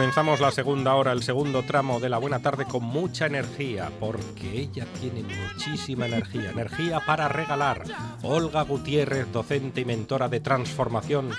Comenzamos la segunda hora, el segundo tramo de la buena tarde con mucha energía, porque ella tiene muchísima energía, energía para regalar. Olga Gutiérrez, docente y mentora de transformación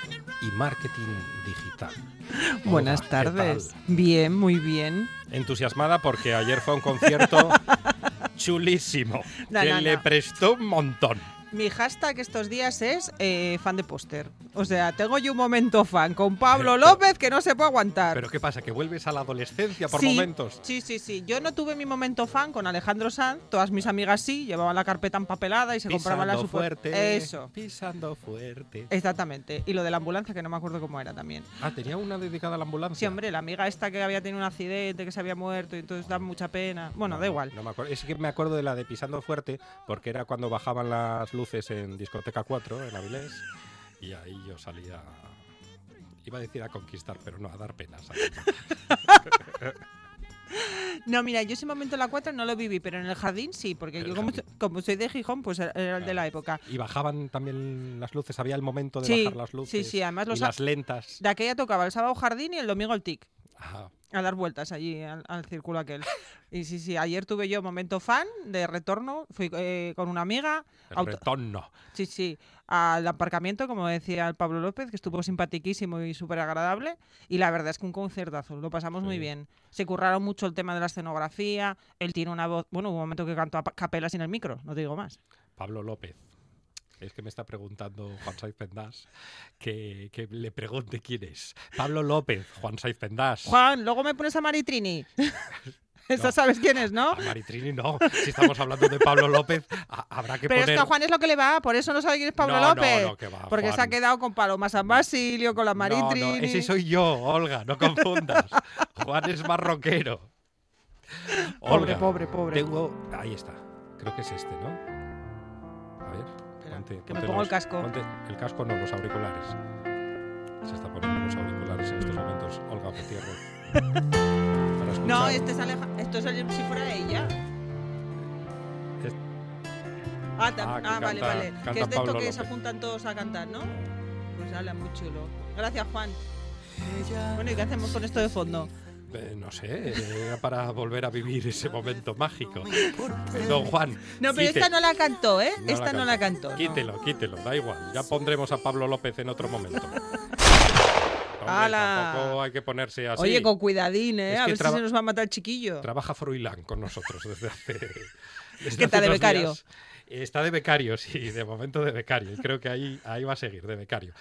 y marketing digital. Olga, Buenas ¿qué tardes. Bien, muy bien. Entusiasmada porque ayer fue a un concierto chulísimo, No, que no, le prestó un montón. Mi hashtag estos días es eh, fan de póster. O sea, tengo yo un momento fan con Pablo López que no se puede aguantar. Pero ¿qué pasa? ¿Que vuelves a la adolescencia por sí, momentos? Sí, sí, sí. Yo no tuve mi momento fan con Alejandro Sanz. Todas mis amigas sí, llevaban la carpeta empapelada y se compraban la Pisando super... fuerte. Eso. Pisando fuerte. Exactamente. Y lo de la ambulancia, que no me acuerdo cómo era también. Ah, tenía una dedicada a la ambulancia. Sí, hombre, la amiga esta que había tenido un accidente, que se había muerto y entonces da mucha pena. Bueno, da igual. No me acuerdo. Es que me acuerdo de la de Pisando Fuerte, porque era cuando bajaban las luces en Discoteca 4, en Avilés, y ahí yo salía. Iba a decir a conquistar, pero no, a dar penas. No, mira, yo ese momento en la 4 no lo viví, pero en el jardín sí, porque yo como, soy de Gijón, pues era el de la época. Y bajaban también las luces, había el momento de Sí, bajar las luces. sí, sí, además y los las lentas. De aquella tocaba el sábado jardín y el domingo el TIC. Ajá. A dar vueltas allí al, al círculo aquel. Y sí, sí, ayer tuve yo momento fan de retorno. Fui eh, con una amiga. El retorno. Sí, sí. Al aparcamiento, como decía el Pablo López, que estuvo simpatiquísimo y súper agradable. Y la verdad es que un concertazo, lo pasamos muy bien. Se curraron mucho el tema de la escenografía. Él tiene una voz. Bueno, hubo un momento que cantó a capela sin el micro, no te digo más. Pablo López. Es que me está preguntando Juan Saiz Pendás que, que le pregunte quién es. Pablo López, Juan Saiz Pendás. Juan, luego me pones a Maritrini. Esa No. sabes quién es, ¿no? A Maritrini no. Si estamos hablando de Pablo López, a- habrá que Pero poner. es que a Juan es lo que le va, por eso no sabe quién es Pablo No, López. no, que va, porque se ha quedado con Paloma San Basilio, con la Maritrini. no, ese soy yo, Olga, no confundas. Juan es más rockero. Pobre, pobre, pobre. Tengo. Ahí está. Creo que es este, ¿no? A ver. Que me pongo el casco. ponte el casco, no, los auriculares. Se está poniendo los auriculares en estos momentos, Olga Gutiérrez. No, este es Aleja... esto es el- si fuera ella. Es- Ah, Ah, ah, vale, canta- vale. canta Que es de esto Pablo que se López. apuntan todos a cantar, ¿no? Pues ala, muy chulo. Gracias, Juan. Bueno, ¿y qué hacemos con esto de fondo? Eh, no sé, era para volver a vivir ese momento mágico. Don Juan. No, pero quite- esta no la cantó, ¿eh? no la esta no la cantó. Quítelo, quítelo, da igual. Ya pondremos a Pablo López en otro momento. Hombre, tampoco hay que ponerse así. Oye, con cuidadín, ¿eh? A ver si se nos va a matar el chiquillo. Trabaja Froilán con nosotros desde hace. desde ¿Qué de becario? días. Está de becario, sí, de momento de becario. Y creo que ahí, ahí va a seguir, de becario.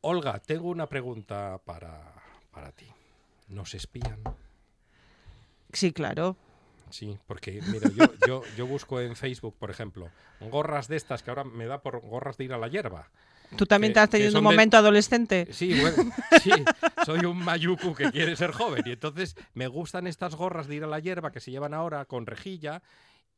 Olga, tengo una pregunta para, para ti. ¿Nos espían? Sí, claro. Sí, porque mira, yo, yo, yo busco en Facebook, por ejemplo, gorras de estas que ahora me da por gorras de ir a la hierba. Tú también Que- te has tenido un de- momento adolescente. Sí, bueno, sí, soy un mayuku que quiere ser joven y entonces me gustan estas gorras de ir a la hierba que se llevan ahora con rejilla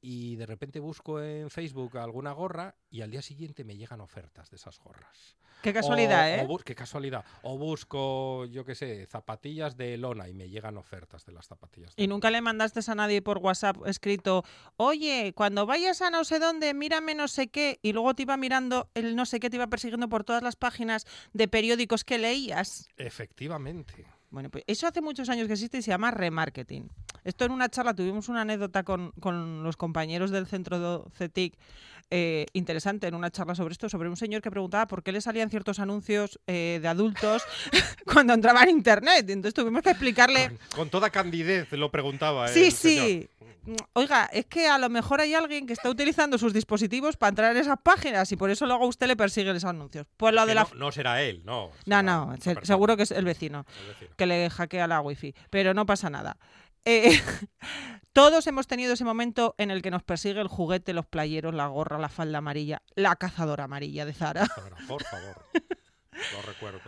y de repente busco en Facebook alguna gorra y al día siguiente me llegan ofertas de esas gorras. Qué casualidad, O- ¿eh? o qué casualidad. O busco, yo qué sé, zapatillas de lona y me llegan ofertas de las zapatillas. de Y lona. nunca le mandaste a nadie por WhatsApp escrito, oye, cuando vayas a no sé dónde, mírame no sé qué, y luego te iba mirando el no sé qué, te iba persiguiendo por todas las páginas de periódicos que leías. Efectivamente. Bueno, pues eso hace muchos años que existe y se llama remarketing. Esto en una charla tuvimos una anécdota con, con los compañeros del centro de CETIC eh, interesante en una charla sobre esto, sobre un señor que preguntaba por qué le salían ciertos anuncios eh, de adultos cuando entraba en internet. Entonces tuvimos que explicarle Con, con toda candidez lo preguntaba. Sí, el señor. sí. Mm, Oiga, es que a lo mejor hay alguien que está utilizando sus dispositivos para entrar en esas páginas y por eso luego usted le persiguen esos anuncios. Pues lo Que de la... no, no será él, no. No, será no, se- seguro que es el vecino el vecino. que le hackea la wifi, pero no pasa nada. Eh, todos hemos tenido ese momento en el que nos persigue el juguete, los playeros, la gorra, la falda amarilla, la cazadora amarilla de Zara. Por favor. Lo recuerdo.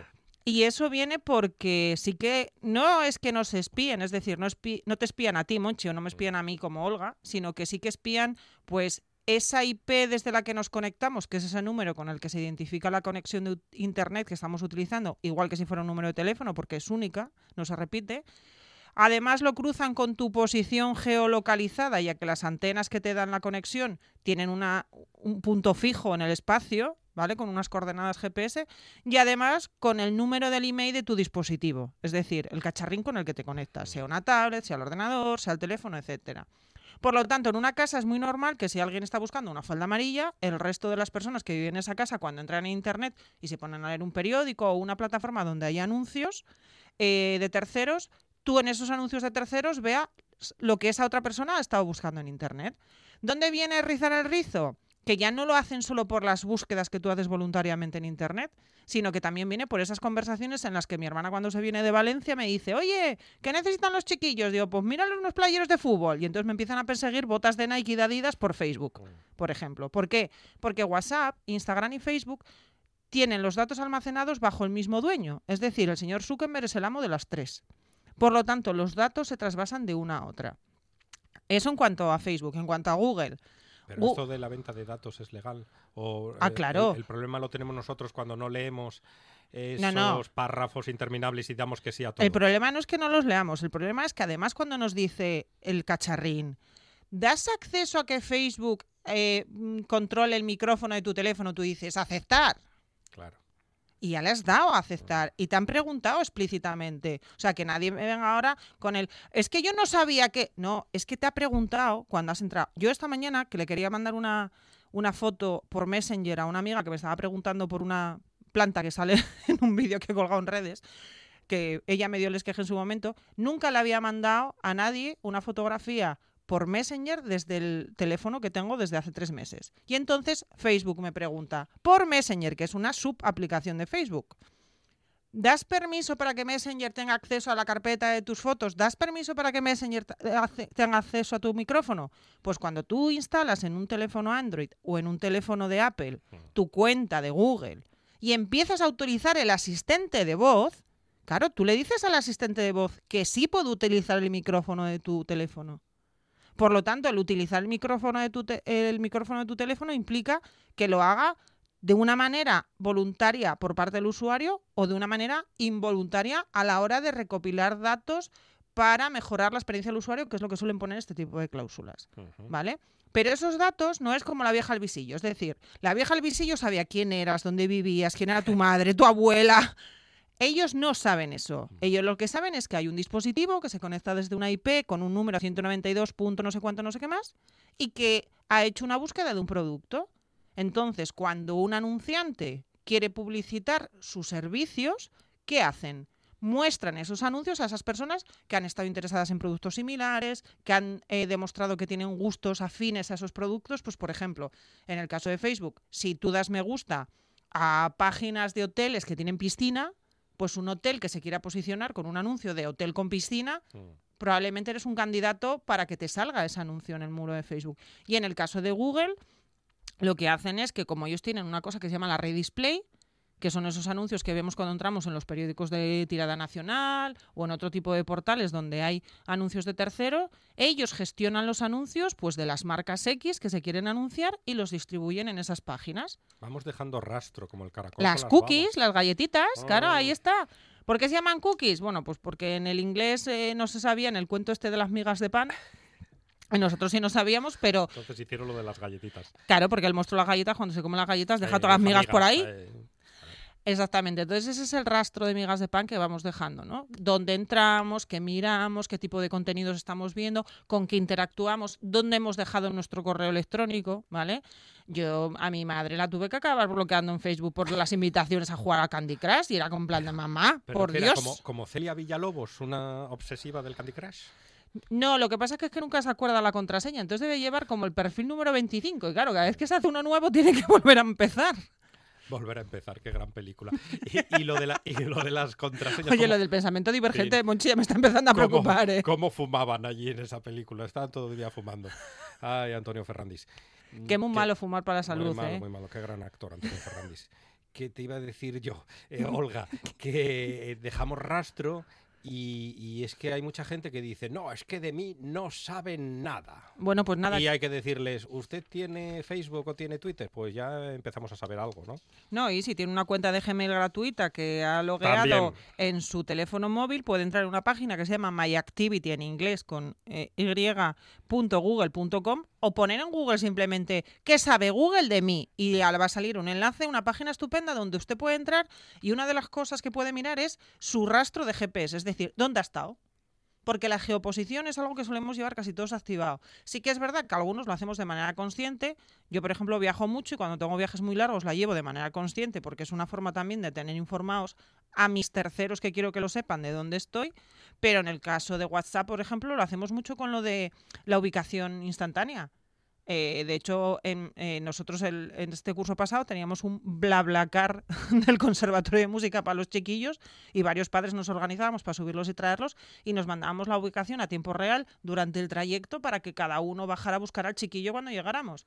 Y eso viene porque sí que no es que nos espíen, es decir, no, te espían a ti, Monchi, o no me espían a mí como Olga, sino que sí que espían, pues, esa IP desde la que nos conectamos, que es ese número con el que se identifica la conexión de Internet que estamos utilizando, igual que si fuera un número de teléfono, porque es única, no se repite. Además lo cruzan con tu posición geolocalizada, ya que las antenas que te dan la conexión tienen un punto fijo en el espacio, ¿vale? Con unas coordenadas GPS, y además con el número del email de tu dispositivo, es decir, el cacharrín con el que te conectas, sea una tablet, sea el ordenador, sea el teléfono, etcétera. Por lo tanto, en una casa es muy normal que si alguien está buscando una falda amarilla, el resto de las personas que viven en esa casa, cuando entran en Internet y se ponen a leer un periódico o una plataforma donde hay anuncios eh, de terceros, tú en esos anuncios de terceros veas lo que esa otra persona ha estado buscando en Internet. ¿Dónde viene rizar el rizo? Que ya no lo hacen solo por las búsquedas que tú haces voluntariamente en Internet, sino que también viene por esas conversaciones en las que mi hermana cuando se viene de Valencia me dice, oye, ¿qué necesitan los chiquillos? Digo, pues míralo unos playeros de fútbol. Y entonces me empiezan a perseguir botas de Nike y de Adidas por Facebook, por ejemplo. ¿Por qué? Porque WhatsApp, Instagram y Facebook tienen los datos almacenados bajo el mismo dueño. Es decir, el señor Zuckerberg es el amo de las tres. Por lo tanto, los datos se trasvasan de una a otra. Eso en cuanto a Facebook. En cuanto a Google, Pero esto de la venta de datos es legal. O, Ah, eh, claro. El, el problema lo tenemos nosotros cuando no leemos esos No, no. párrafos interminables y damos que sí a todo. El problema no es que no los leamos, el problema es que además cuando nos dice el cacharrín, ¿das acceso a que Facebook eh, mm, controle el micrófono de tu teléfono? Tú dices, aceptar. Claro. Y ya le has dado a aceptar. Y te han preguntado explícitamente. O sea, que nadie me venga ahora con el... Es que yo no sabía que... No, es que te ha preguntado cuando has entrado. Yo esta mañana, que le quería mandar una, una foto por Messenger a una amiga que me estaba preguntando por una planta que sale en un vídeo que he colgado en redes, que ella me dio el esqueje en su momento, nunca le había mandado a nadie una fotografía por Messenger desde el teléfono que tengo desde hace tres meses. Y entonces Facebook me pregunta, por Messenger, que es una subaplicación de Facebook. ¿Das permiso para que Messenger tenga acceso a la carpeta de tus fotos? ¿Das permiso para que Messenger eh, tenga acceso a tu micrófono? Pues cuando tú instalas en un teléfono Android o en un teléfono de Apple tu cuenta de Google y empiezas a utilizar el asistente de voz, claro, tú le dices al asistente de voz que sí puede utilizar el micrófono de tu teléfono. Por lo tanto, el utilizar el micrófono de tu, te- el micrófono de tu teléfono implica que lo haga de una manera voluntaria por parte del usuario o de una manera involuntaria a la hora de recopilar datos para mejorar la experiencia del usuario, que es lo que suelen poner este tipo de cláusulas. ¿Vale? Pero esos datos no es como la vieja al visillo. Es decir, la vieja al visillo sabía quién eras, dónde vivías, quién era tu madre, tu abuela. Ellos no saben eso. Ellos lo que saben es que hay un dispositivo que se conecta desde una IP con un número 192. punto no sé cuánto, no sé qué más, y que ha hecho una búsqueda de un producto. Entonces, cuando un anunciante quiere publicitar sus servicios, ¿qué hacen? Muestran esos anuncios a esas personas que han estado interesadas en productos similares, que han eh, demostrado que tienen gustos afines a esos productos. Pues, por ejemplo, en el caso de Facebook, si tú das me gusta a páginas de hoteles que tienen piscina, pues un hotel que se quiera posicionar con un anuncio de hotel con piscina, Mm. probablemente eres un candidato para que te salga ese anuncio en el muro de Facebook. Y en el caso de Google, lo que hacen es que como ellos tienen una cosa que se llama la redisplay, que son esos anuncios que vemos cuando entramos en los periódicos de tirada nacional o en otro tipo de portales donde hay anuncios de tercero, ellos gestionan los anuncios pues de las marcas X que se quieren anunciar y los distribuyen en esas páginas. Vamos dejando rastro como el caracol. Las cookies, babas. las galletitas, claro, Ah. ahí está. ¿Por qué se llaman cookies? Bueno, pues porque en el inglés eh, no se sabía, en el cuento este de las migas de pan, nosotros sí no sabíamos, pero Entonces hicieron lo de las galletitas. claro, porque el monstruo de las galletas, cuando se come las galletas, deja Eh, todas las migas por ahí. eh, Exactamente. Entonces ese es el rastro de migas de pan que vamos dejando, ¿no? Dónde entramos, qué miramos, qué tipo de contenidos estamos viendo, con qué interactuamos, dónde hemos dejado nuestro correo electrónico, ¿vale? Yo a mi madre la tuve que acabar bloqueando en Facebook por las invitaciones a jugar a Candy Crush y era con plan de mamá, pero por Dios. Como, como Celia Villalobos, una obsesiva del Candy Crush. No, lo que pasa es que, es que nunca se acuerda la contraseña, entonces debe llevar como el perfil número 25 y claro, cada vez que se hace uno nuevo tiene que volver a empezar. Volver a empezar, qué gran película. Y, y lo, de la- y lo de las contraseñas. Oye, ¿cómo- lo del pensamiento divergente Sí. de Monchi ya me está empezando a cómo- preocupar, ¿eh? cómo fumaban allí en esa película? Estaban todo el día fumando. Ay, Antonio Ferrandis. Muy Qué- malo fumar para la salud, muy malo, ¿eh? muy malo. Qué gran actor, Antonio Ferrandis. que te iba a decir yo, eh, Olga, que dejamos rastro y, y es que hay mucha gente que dice, no, es que de mí no saben nada. Bueno, pues nada. Y hay que decirles, ¿usted tiene Facebook o tiene Twitter? Pues ya empezamos a saber algo, ¿no? No, y si tiene una cuenta de Gmail gratuita que ha logueado También. en su teléfono móvil, puede entrar en una página que se llama MyActivity en inglés con eh, y.google.com o poner en Google simplemente ¿qué sabe Google de mí? Y le va a salir un enlace, una página estupenda donde usted puede entrar y una de las cosas que puede mirar es su rastro de GPS, es decir, ¿dónde ha estado? Porque la geoposición es algo que solemos llevar casi todos activado. Sí que es verdad que algunos lo hacemos de manera consciente. Yo, por ejemplo, viajo mucho y cuando tengo viajes muy largos la llevo de manera consciente porque es una forma también de tener informados a mis terceros que quiero que lo sepan de dónde estoy. Pero en el caso de WhatsApp, por ejemplo, lo hacemos mucho con lo de la ubicación instantánea. Eh, de hecho, en, eh, nosotros el- en este curso pasado teníamos un BlaBlaCar del Conservatorio de Música para los chiquillos y varios padres nos organizábamos para subirlos y traerlos y nos mandábamos la ubicación a tiempo real durante el trayecto para que cada uno bajara a buscar al chiquillo cuando llegáramos.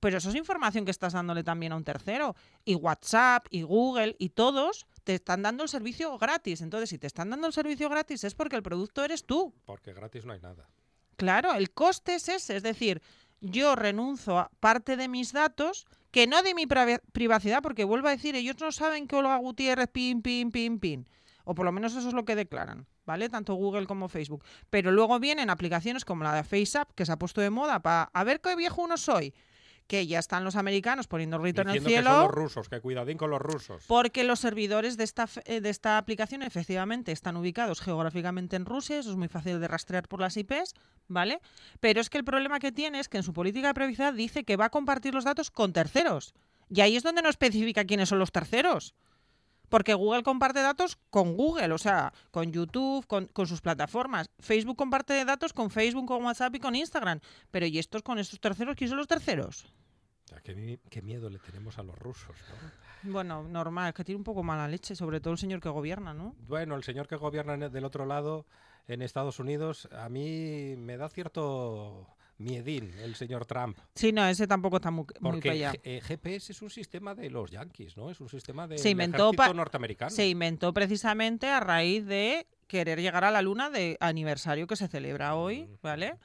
Pero eso es información que estás dándole también a un tercero. Y WhatsApp, y Google, y todos te están dando el servicio gratis. Entonces, si te están dando el servicio gratis es porque el producto eres tú. Porque gratis no hay nada. Claro, el coste es ese, es decir, yo renuncio a parte de mis datos, que no de mi privacidad, porque vuelvo a decir, ellos no saben que Olga Gutiérrez, pin, pin, pin, pin. O por lo menos eso es lo que declaran, ¿vale? Tanto Google como Facebook. Pero luego vienen aplicaciones como la de FaceApp, que se ha puesto de moda para a ver qué viejo uno soy. Que ya están los americanos poniendo el grito en el Diciendo que cielo. son los rusos, que cuidadín con los rusos. Porque los servidores de esta, eh, de esta aplicación efectivamente están ubicados geográficamente en Rusia, eso es muy fácil de rastrear por las IPs, ¿vale? Pero es que el problema que tiene es que en su política de privacidad dice que va a compartir los datos con terceros. Y ahí es donde no especifica quiénes son los terceros. Porque Google comparte datos con Google, o sea, con YouTube, con, con sus plataformas. Facebook comparte datos con Facebook, con WhatsApp y con Instagram. Pero ¿y estos con estos terceros? ¿Quiénes son los terceros? Qué, qué miedo le tenemos a los rusos, ¿no? Bueno, normal, es que tiene un poco mala leche, sobre todo el señor que gobierna, ¿no? Bueno, el señor que gobierna del otro lado, en Estados Unidos, a mí me da cierto miedín el señor Trump. Sí, no, ese tampoco está muy, muy Porque para allá. G- GPS es un sistema de los yanquis, ¿no? Es un sistema del Se inventó ejército norteamericano. Se inventó precisamente a raíz de querer llegar a la luna de aniversario que se celebra hoy, Mm. ¿vale?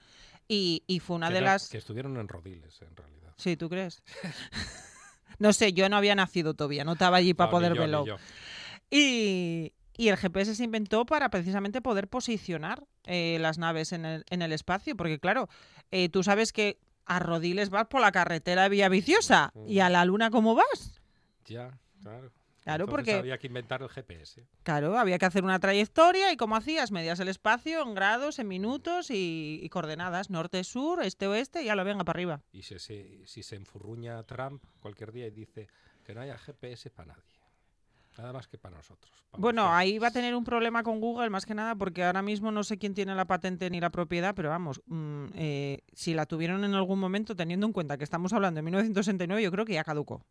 Y, y fue una que de no- las... Que estuvieron en rodiles, en realidad. Sí, ¿tú crees? no sé, yo no había nacido todavía, no estaba allí para No, poder yo, verlo. Y, y el GPS se inventó para precisamente poder posicionar eh, las naves en el, en el espacio, porque claro, eh, tú sabes que a Rodiles vas por la carretera de Vía Viciosa y a la Luna ¿cómo vas? Ya, claro. Claro, Entonces porque había que inventar el GPS. claro, había que hacer una trayectoria y ¿cómo hacías? Medías el espacio en grados, en minutos y, y coordenadas, norte, sur, este, oeste y ya lo venga para arriba. Y si se, si se enfurruña Trump cualquier día y dice que no haya GPS para nadie. Nada más que para nosotros. para Bueno, ustedes. ahí va a tener un problema con Google más que nada porque ahora mismo no sé quién tiene la patente ni la propiedad, pero vamos, mm, eh, si la tuvieron en algún momento, teniendo en cuenta que estamos hablando de 1969, yo creo que ya caducó.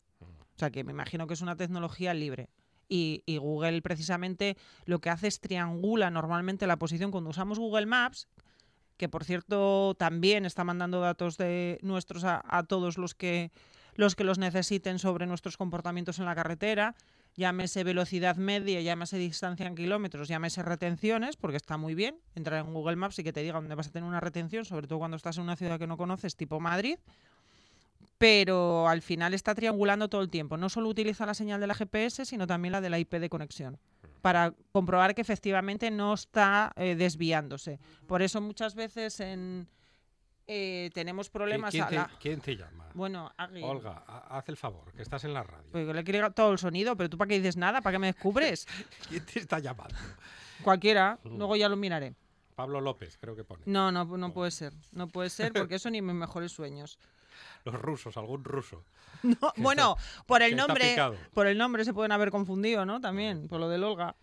Sea, que me imagino que es una tecnología libre. Y, y Google precisamente lo que hace es triangula normalmente la posición cuando usamos Google Maps, que por cierto también está mandando datos de nuestros a, a todos los que los que los necesiten sobre nuestros comportamientos en la carretera, llámese velocidad media, llámese distancia en kilómetros, llámese retenciones, porque está muy bien entrar en Google Maps y que te diga dónde vas a tener una retención, sobre todo cuando estás en una ciudad que no conoces, tipo Madrid. Pero al final está triangulando todo el tiempo. No solo utiliza la señal de la GPS, sino también la de la IP de conexión para comprobar que efectivamente no está eh, desviándose. Por eso muchas veces en, eh, tenemos problemas ¿Quién a te, quién te llama? Bueno, Agui, Olga, ha- haz el favor, que estás en la radio. porque le quiere todo el sonido, pero tú para qué dices nada, para qué me descubres. ¿Quién te está llamando? Cualquiera, Mm. luego ya lo miraré. Pablo López, creo que pone. No, no, no puede ser. No puede ser porque eso ni mis mejores sueños. Los rusos, algún ruso. No, bueno, por el nombre, por el nombre se pueden haber confundido, ¿no? También, por lo del Olga.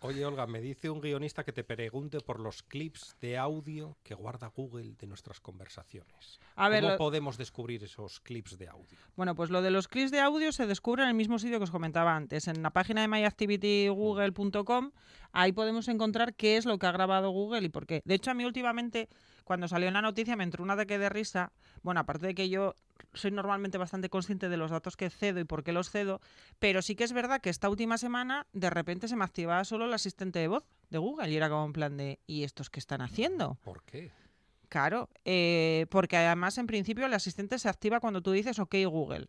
Oye, Olga, me dice un guionista que te pregunte por los clips de audio que guarda Google de nuestras conversaciones. A ver, ¿Cómo lo- podemos descubrir esos clips de audio? Bueno, pues lo de los clips de audio se descubre en el mismo sitio que os comentaba antes, en la página de myactivitygoogle.com. Ahí podemos encontrar qué es lo que ha grabado Google y por qué. De hecho, a mí últimamente, cuando salió en la noticia me entró un ataque de risa. Bueno, aparte de que yo soy normalmente bastante consciente de los datos que cedo y por qué los cedo, pero sí que es verdad que esta última semana de repente se me activaba solo el asistente de voz de Google y era como en plan de ¿y estos qué están haciendo? ¿Por qué? Claro, eh, porque además en principio el asistente se activa cuando tú dices OK Google,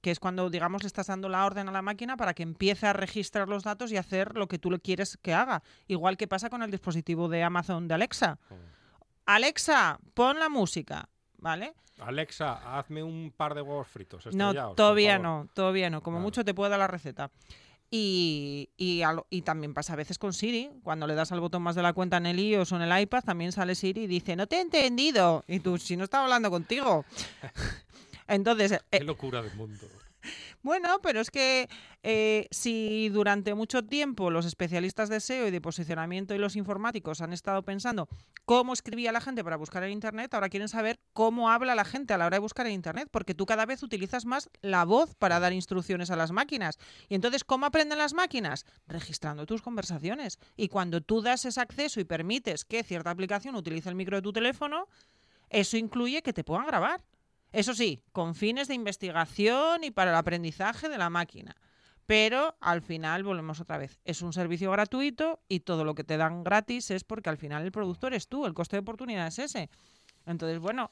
que es cuando digamos le estás dando la orden a la máquina para que empiece a registrar los datos y hacer lo que tú le quieres que haga, igual que pasa con el dispositivo de Amazon de Alexa. Alexa, pon la música, ¿vale? Alexa, hazme un par de huevos fritos. No, todavía no, todavía no. Como mucho te puedo dar la receta. Y, y, al- y también pasa a veces con Siri. Cuando le das al botón más de la cuenta en el iOS o en el iPad, también sale Siri y dice, no te he entendido. Y tú, si no estaba hablando contigo. Entonces, Qué eh, locura del mundo. Bueno, pero es que eh, si durante mucho tiempo los especialistas de SEO y de posicionamiento y los informáticos han estado pensando cómo escribía la gente para buscar en Internet, ahora quieren saber cómo habla la gente a la hora de buscar en Internet, porque tú cada vez utilizas más la voz para dar instrucciones a las máquinas. Y entonces, ¿cómo aprenden las máquinas? Registrando tus conversaciones. Y cuando tú das ese acceso y permites que cierta aplicación utilice el micro de tu teléfono, eso incluye que te puedan grabar. Eso sí, con fines de investigación y para el aprendizaje de la máquina. Pero al final volvemos otra vez. Es un servicio gratuito y todo lo que te dan gratis es porque al final el productor es tú, el coste de oportunidad es ese. Entonces, bueno,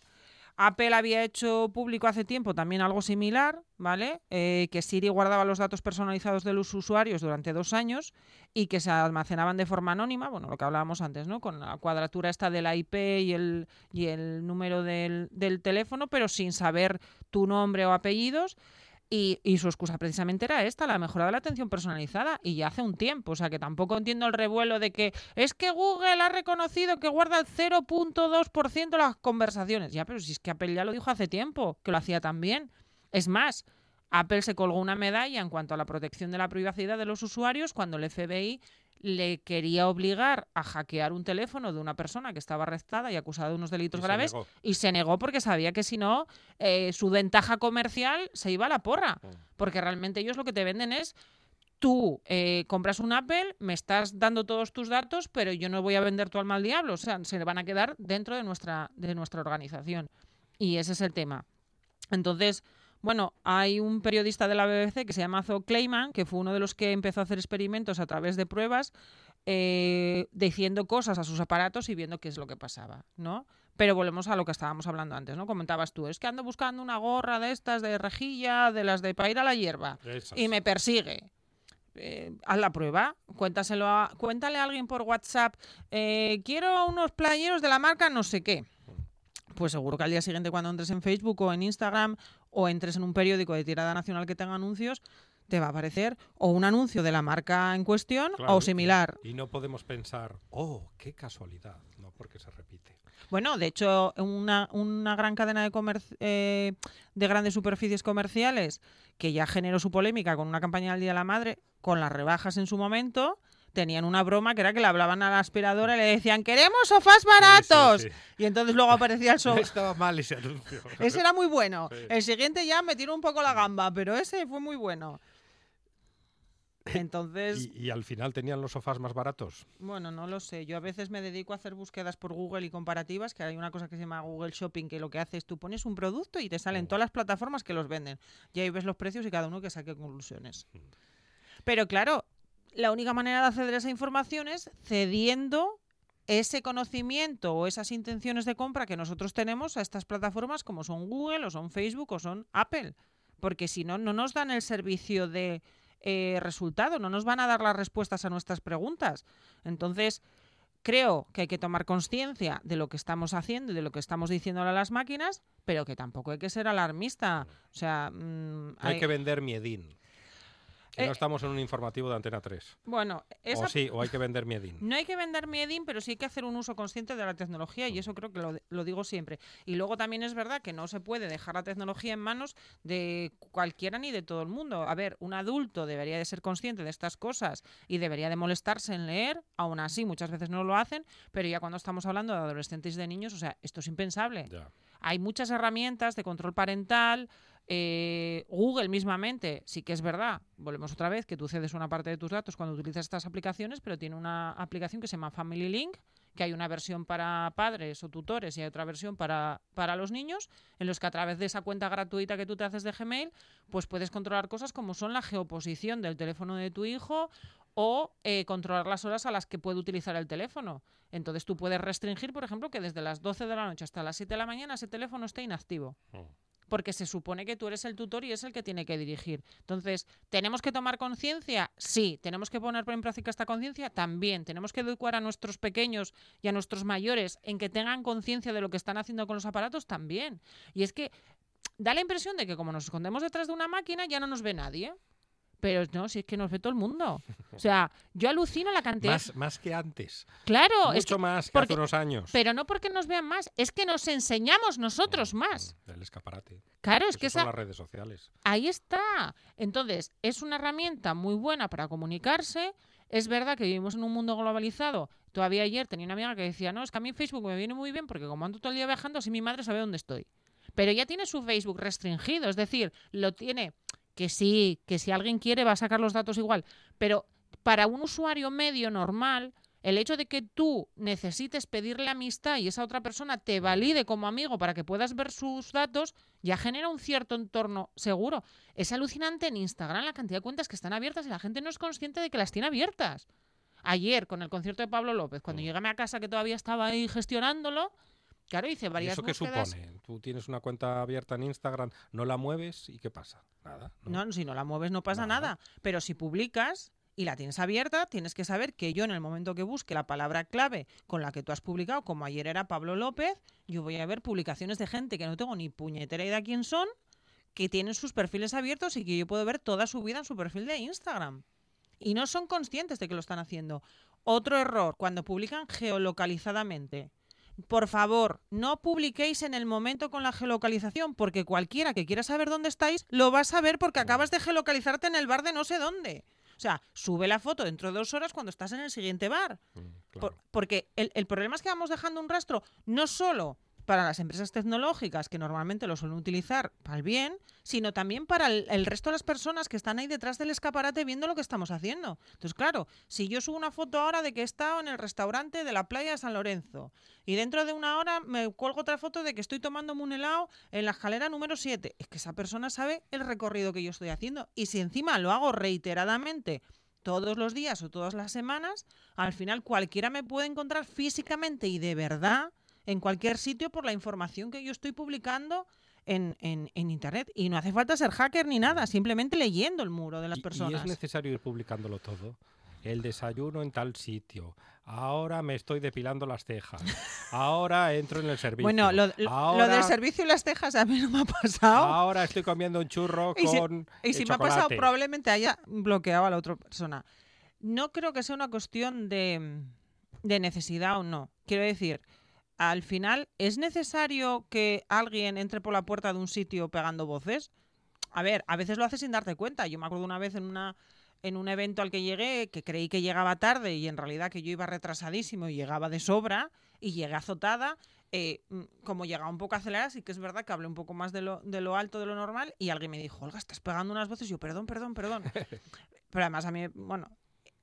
Apple había hecho público hace tiempo también algo similar, ¿vale? Eh, que Siri guardaba los datos personalizados de los usuarios durante dos años y que se almacenaban de forma anónima, bueno, lo que hablábamos antes, ¿no? Con la cuadratura esta de la IP y el, y el número del, del teléfono, pero sin saber tu nombre o apellidos. Y, y su excusa precisamente era esta, la mejora de la atención personalizada, y ya hace un tiempo. O sea que tampoco entiendo el revuelo de que es que Google ha reconocido que guarda el 0.2% de las conversaciones. Ya, pero si es que Apple ya lo dijo hace tiempo, que lo hacía también. Es más, Apple se colgó una medalla en cuanto a la protección de la privacidad de los usuarios cuando el FBI le quería obligar a hackear un teléfono de una persona que estaba arrestada y acusada de unos delitos Y graves y se negó porque sabía que si no, eh, su ventaja comercial se iba a la porra. Mm. Porque realmente ellos lo que te venden es, tú eh, compras un Apple, me estás dando todos tus datos, pero yo no voy a vender tu alma al diablo. O sea, se van a quedar dentro de nuestra, de nuestra organización. Y ese es el tema. Entonces, bueno, hay un periodista de la BBC que se llama Zo Kleiman, que fue uno de los que empezó a hacer experimentos a través de pruebas, eh, diciendo cosas a sus aparatos y viendo qué es lo que pasaba, ¿no? Pero volvemos a lo que estábamos hablando antes, ¿no? Comentabas tú, es que ando buscando una gorra de estas de rejilla, de las de para ir a la hierba, Esas. y me persigue. Eh, haz la prueba, cuéntaselo a- cuéntale a alguien por WhatsApp, eh, quiero unos playeros de la marca no sé qué. Pues seguro que al día siguiente cuando entres en Facebook o en Instagram o entres en un periódico de tirada nacional que tenga anuncios, te va a aparecer o un anuncio de la marca en cuestión Claro, o similar. Y no podemos pensar, oh, qué casualidad, no, porque se repite. Bueno, de hecho, una, una gran cadena de, comerci- eh, de grandes superficies comerciales que ya generó su polémica con una campaña del Día de la Madre, con las rebajas en su momento, tenían una broma que era que le hablaban a la aspiradora y le decían, queremos sofás baratos. sí. Y entonces luego aparecía el sofá. estaba mal ese anuncio. Ese era muy bueno. El siguiente ya me tiró un poco la gamba, pero ese fue muy bueno. Entonces, y, y al final tenían los sofás más baratos. bueno, no lo sé. Yo a veces me dedico a hacer búsquedas por Google y comparativas, que hay una cosa que se llama Google Shopping, que lo que hace es tú pones un producto y te salen todas las plataformas que los venden. Y ahí ves los precios y cada uno que saque conclusiones. Pero claro, la única manera de acceder a esa información es cediendo ese conocimiento o esas intenciones de compra que nosotros tenemos a estas plataformas como son Google o son Facebook o son Apple. Porque si no, no nos dan el servicio de eh, resultado, no nos van a dar las respuestas a nuestras preguntas. Entonces, creo que hay que tomar conciencia de lo que estamos haciendo y de lo que estamos diciendo a las máquinas, pero que tampoco hay que ser alarmista. O sea, mm, hay hay- que vender miedín. Que no Eh, estamos en un informativo de Antena 3. bueno, esa O sí, o hay que vender miedín. No hay que vender miedín, pero sí hay que hacer un uso consciente de la tecnología y eso creo que lo, lo digo siempre. Y luego también es verdad que no se puede dejar la tecnología en manos de cualquiera ni de todo el mundo. A ver, un adulto debería de ser consciente de estas cosas y debería de molestarse en leer, aún así muchas veces no lo hacen, pero ya cuando estamos hablando de adolescentes y de niños, o sea, esto es impensable. Ya. Hay muchas herramientas de control parental. Eh, Google mismamente, sí que es verdad, volvemos otra vez, que tú cedes una parte de tus datos cuando utilizas estas aplicaciones, pero tiene una aplicación que se llama Family Link que hay una versión para padres o tutores y hay otra versión para, para los niños, en los que a través de esa cuenta gratuita que tú te haces de Gmail, pues puedes controlar cosas como son la geoposición del teléfono de tu hijo o eh, controlar las horas a las que puede utilizar el teléfono. Entonces tú puedes restringir, por ejemplo, que desde las 12 de la noche hasta las 7 de la mañana ese teléfono esté inactivo. Mm. Porque se supone que tú eres el tutor y es el que tiene que dirigir. Entonces, ¿tenemos que tomar conciencia? Sí. ¿Tenemos que poner en práctica esta conciencia? También. ¿Tenemos que educar a nuestros pequeños y a nuestros mayores en que tengan conciencia de lo que están haciendo con los aparatos? También. Y es que da la impresión de que como nos escondemos detrás de una máquina ya no nos ve nadie. Pero no, si es que nos ve todo el mundo. O sea, yo alucino la cantidad. Más, más que antes. claro, Mucho es que, más que porque- hace unos años. pero no porque nos vean más, es que nos enseñamos nosotros más. Mm, El escaparate. Claro, es que son esa, las redes sociales. ahí está. Entonces, es una herramienta muy buena para comunicarse. Es verdad que vivimos en un mundo globalizado. Todavía ayer tenía una amiga que decía, no, es que a mí Facebook me viene muy bien porque como ando todo el día viajando, así mi madre sabe dónde estoy. Pero ya tiene su Facebook restringido, es decir, lo tiene que sí, que si alguien quiere va a sacar los datos igual. Pero para un usuario medio normal, el hecho de que tú necesites pedirle amistad y esa otra persona te valide como amigo para que puedas ver sus datos, ya genera un cierto entorno seguro. Es alucinante en Instagram la cantidad de cuentas que están abiertas y la gente no es consciente de que las tiene abiertas. Ayer, con el concierto de Pablo López, cuando Mm. llegué a casa que todavía estaba ahí gestionándolo, claro, hice ¿Y varias eso qué búsquedas. supone? Tú tienes una cuenta abierta en Instagram, no la mueves y ¿qué pasa? Nada. ¿no? No, si no la mueves no pasa Nada. nada. Pero si publicas y la tienes abierta, tienes que saber que yo en el momento que busque la palabra clave con la que tú has publicado, como ayer era Pablo López, yo voy a ver publicaciones de gente que no tengo ni puñetera idea quién son, que tienen sus perfiles abiertos y que yo puedo ver toda su vida en su perfil de Instagram. Y no son conscientes de que lo están haciendo. Otro error, cuando publican geolocalizadamente. Por favor, no publiquéis en el momento con la geolocalización, porque cualquiera que quiera saber dónde estáis lo va a saber porque acabas de geolocalizarte en el bar de no sé dónde. O sea, sube la foto dentro de dos horas cuando estás en el siguiente bar. Mm, Por- porque el, el problema es que vamos dejando un rastro no solo para las empresas tecnológicas, que normalmente lo suelen utilizar para el bien, sino también para el, resto de las personas que están ahí detrás del escaparate viendo lo que estamos haciendo. Entonces, claro, si yo subo una foto ahora de que he estado en el restaurante de la playa de San Lorenzo y dentro de una hora me cuelgo otra foto de que estoy tomándome un helado en la escalera número 7, es que esa persona sabe el recorrido que yo estoy haciendo. Y si encima lo hago reiteradamente todos los días o todas las semanas, al final cualquiera me puede encontrar físicamente y de verdad en cualquier sitio por la información que yo estoy publicando en, en- en Internet. Y no hace falta ser hacker ni nada, simplemente leyendo el muro de las Y- Y, personas. es necesario ir publicándolo todo. El desayuno en tal sitio. Ahora me estoy depilando las cejas. Ahora entro en el servicio. Bueno, lo, lo- lo del servicio y las cejas a mí no me ha pasado. Ahora estoy comiendo un churro Y si- con Y si me ha pasado, probablemente haya bloqueado a la otra persona. No creo que sea una cuestión de, de necesidad o no. Quiero decir, al final, ¿es necesario que alguien entre por la puerta de un sitio pegando voces? A ver, a veces lo hace sin darte cuenta. Yo me acuerdo una vez en una en un evento al que llegué, que creí que llegaba tarde y en realidad que yo iba retrasadísimo y llegaba de sobra y llegué azotada. eh, mm, como llegaba un poco acelerada, sí que es verdad que hablé un poco más de lo, de lo alto de lo normal y alguien me dijo, Olga, estás pegando unas voces. Y yo, perdón, perdón, perdón. Pero además a mí, bueno,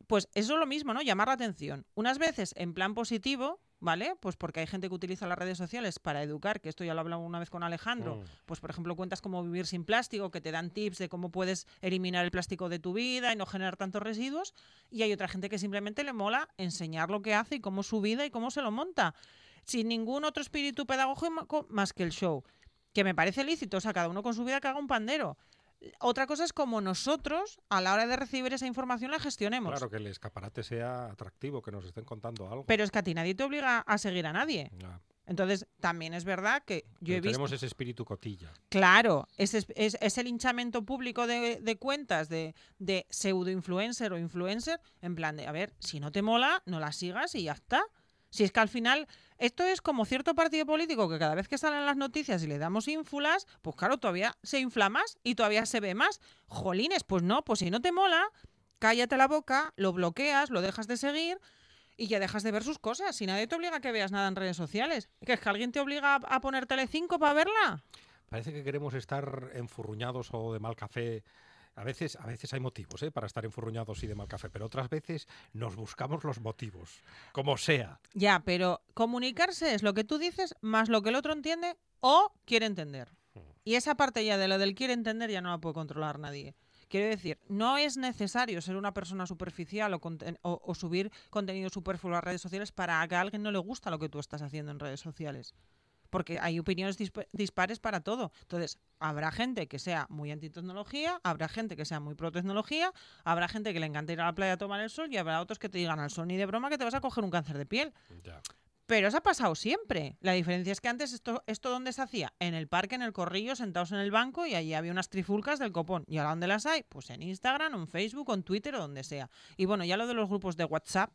pues eso es lo mismo, ¿no? Llamar la atención. Unas veces en plan positivo, ¿vale? Pues porque hay gente que utiliza las redes sociales para educar, que esto ya lo hablamos una vez con Alejandro. Mm. Pues por ejemplo cuentas cómo vivir sin plástico, que te dan tips de cómo puedes eliminar el plástico de tu vida y no generar tantos residuos. Y hay otra gente que simplemente le mola enseñar lo que hace y cómo es su vida y cómo se lo monta. Sin ningún otro espíritu pedagógico más que el show. Que me parece lícito, o sea, cada uno con su vida que haga un pandero. Otra cosa es como nosotros, a la hora de recibir esa información, la gestionemos. Claro, que el escaparate sea atractivo, que nos estén contando algo. Pero es que a ti nadie te obliga a seguir a nadie. Ya, Entonces, también es verdad que yo pero he visto... tenemos ese espíritu cotilla. Claro, es, es, es- es el hinchamiento público de, de cuentas de, de pseudo-influencer o influencer, en plan de, a ver, si no te mola, no la sigas y ya está. Si es que al final, esto es como cierto partido político que cada vez que salen las noticias y le damos ínfulas, pues claro, todavía se infla más y todavía se ve más. Jolines, pues no, pues si no te mola, cállate la boca, lo bloqueas, lo dejas de seguir y ya dejas de ver sus cosas. Si nadie te obliga a que veas nada en redes sociales, que es que alguien te obliga a, poner Telecinco para verla. Parece que queremos estar enfurruñados o de mal café A veces, a veces hay motivos ¿eh? para estar enfurruñados y de mal café, pero otras veces nos buscamos los motivos, como sea. Ya, pero comunicarse es lo que tú dices más lo que el otro entiende o quiere entender. Mm. Y esa parte ya de lo del quiere entender ya no la puede controlar nadie. Quiero decir, no es necesario ser una persona superficial o, conten- o- o subir contenido superfluo a redes sociales para que a alguien no le gusta lo que tú estás haciendo en redes sociales. Porque hay opiniones dispa- dispares para todo. Entonces, habrá gente que sea muy anti-tecnología, habrá gente que sea muy pro-tecnología, habrá gente que le encanta ir a la playa a tomar el sol y habrá otros que te digan al sol ni de broma que te vas a coger un cáncer de piel. Ya. Pero eso ha pasado siempre. La diferencia es que antes esto, esto donde se hacía, en el parque, en el corrillo, sentados en el banco y allí había unas trifulcas del copón. ¿Y ahora dónde las hay? Pues en Instagram, en Facebook, en Twitter o donde sea. Y bueno, ya lo de los grupos de WhatsApp.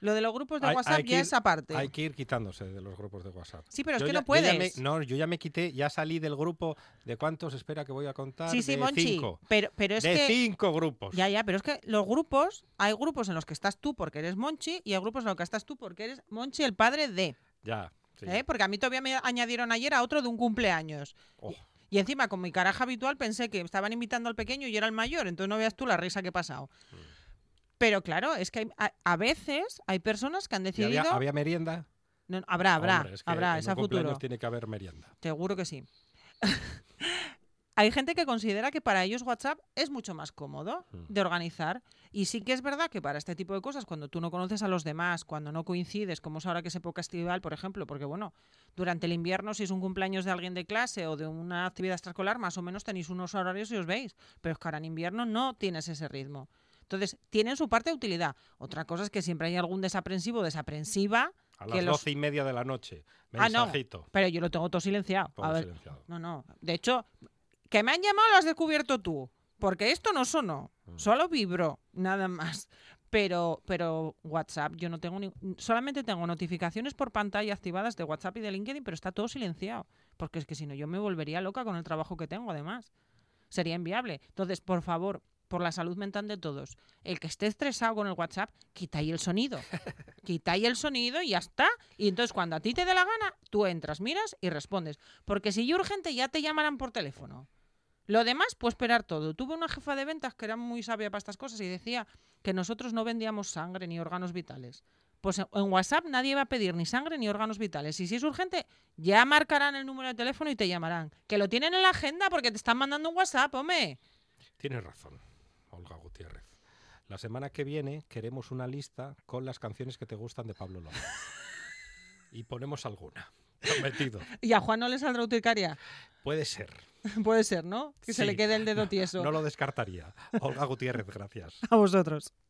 Lo de los grupos de Hay- WhatsApp hay ya ir- es aparte. Hay que ir quitándose de los grupos de WhatsApp. Sí, pero es Yo que ya- no yo me- puedes. no, yo ya me quité, ya salí del grupo de cuántos espera que voy a contar. sí, sí, de Monchi. cinco. Pero, pero es de que. cinco grupos. Ya, ya, pero es que los grupos, hay grupos en los que estás tú porque eres Monchi y hay grupos en los que estás tú porque eres Monchi, el padre de. Ya, sí. ¿eh? Porque a mí todavía me añadieron ayer a otro de un cumpleaños. Oh, Y encima, con mi caraja habitual, pensé que estaban invitando al pequeño y era el mayor, entonces no veas tú la risa que he pasado. Mm. Pero claro, es que hay- a, a veces hay personas que han ¿y decidido... había, había merienda? No, no, habrá, habrá, Hombre, es que habrá, en es un futuro. tiene que haber merienda. Seguro que sí. Hay gente que considera que para ellos WhatsApp es mucho más cómodo Mm. de organizar. Y sí que es verdad que para este tipo de cosas, cuando tú no conoces a los demás, cuando no coincides, como es ahora que es época estival, por ejemplo, porque bueno, durante el invierno, si es un cumpleaños de alguien de clase o de una actividad extraescolar, más o menos tenéis unos horarios y os veis. Pero es que ahora en invierno no tienes ese ritmo. Entonces, tienen su parte de utilidad. Otra cosa es que siempre hay algún desaprensivo o desaprensiva. A las los- doce y media de la noche. Ah, no. Mensajito. Pero yo lo tengo todo silenciado. A Todo ver, silenciado. no, no. De hecho, que me han llamado lo has descubierto tú. Porque esto no sonó. Mm. Solo vibró, nada más. Pero, pero WhatsApp, yo no tengo ni. Solamente tengo notificaciones por pantalla activadas de WhatsApp y de LinkedIn, pero está todo silenciado. Porque es que si no, yo me volvería loca con el trabajo que tengo, además. Sería inviable. Entonces, por favor, por la salud mental de todos, el que esté estresado con el WhatsApp, quita ahí el sonido. quita ahí el sonido y ya está. Y entonces, cuando a ti te dé la gana, tú entras, miras y respondes. Porque si yo urgente, ya te llamarán por teléfono. Lo demás, puedo esperar todo. Tuve una jefa de ventas que era muy sabia para estas cosas y decía que nosotros no vendíamos sangre ni órganos vitales. Pues en- en WhatsApp nadie va a pedir ni sangre ni órganos vitales. Y si es urgente, ya marcarán el número de teléfono y te llamarán. Que lo tienen en la agenda porque te están mandando un WhatsApp, hombre. Tienes razón, Olga Gutiérrez. La semana que viene queremos una lista con las canciones que te gustan de Pablo López. y ponemos alguna. Prometido. ¿Y a Juan no le saldrá urticaria? Puede ser. Puede ser, ¿no? Que se le quede el dedo tieso. No lo descartaría. Olga Gutiérrez, gracias. A vosotros.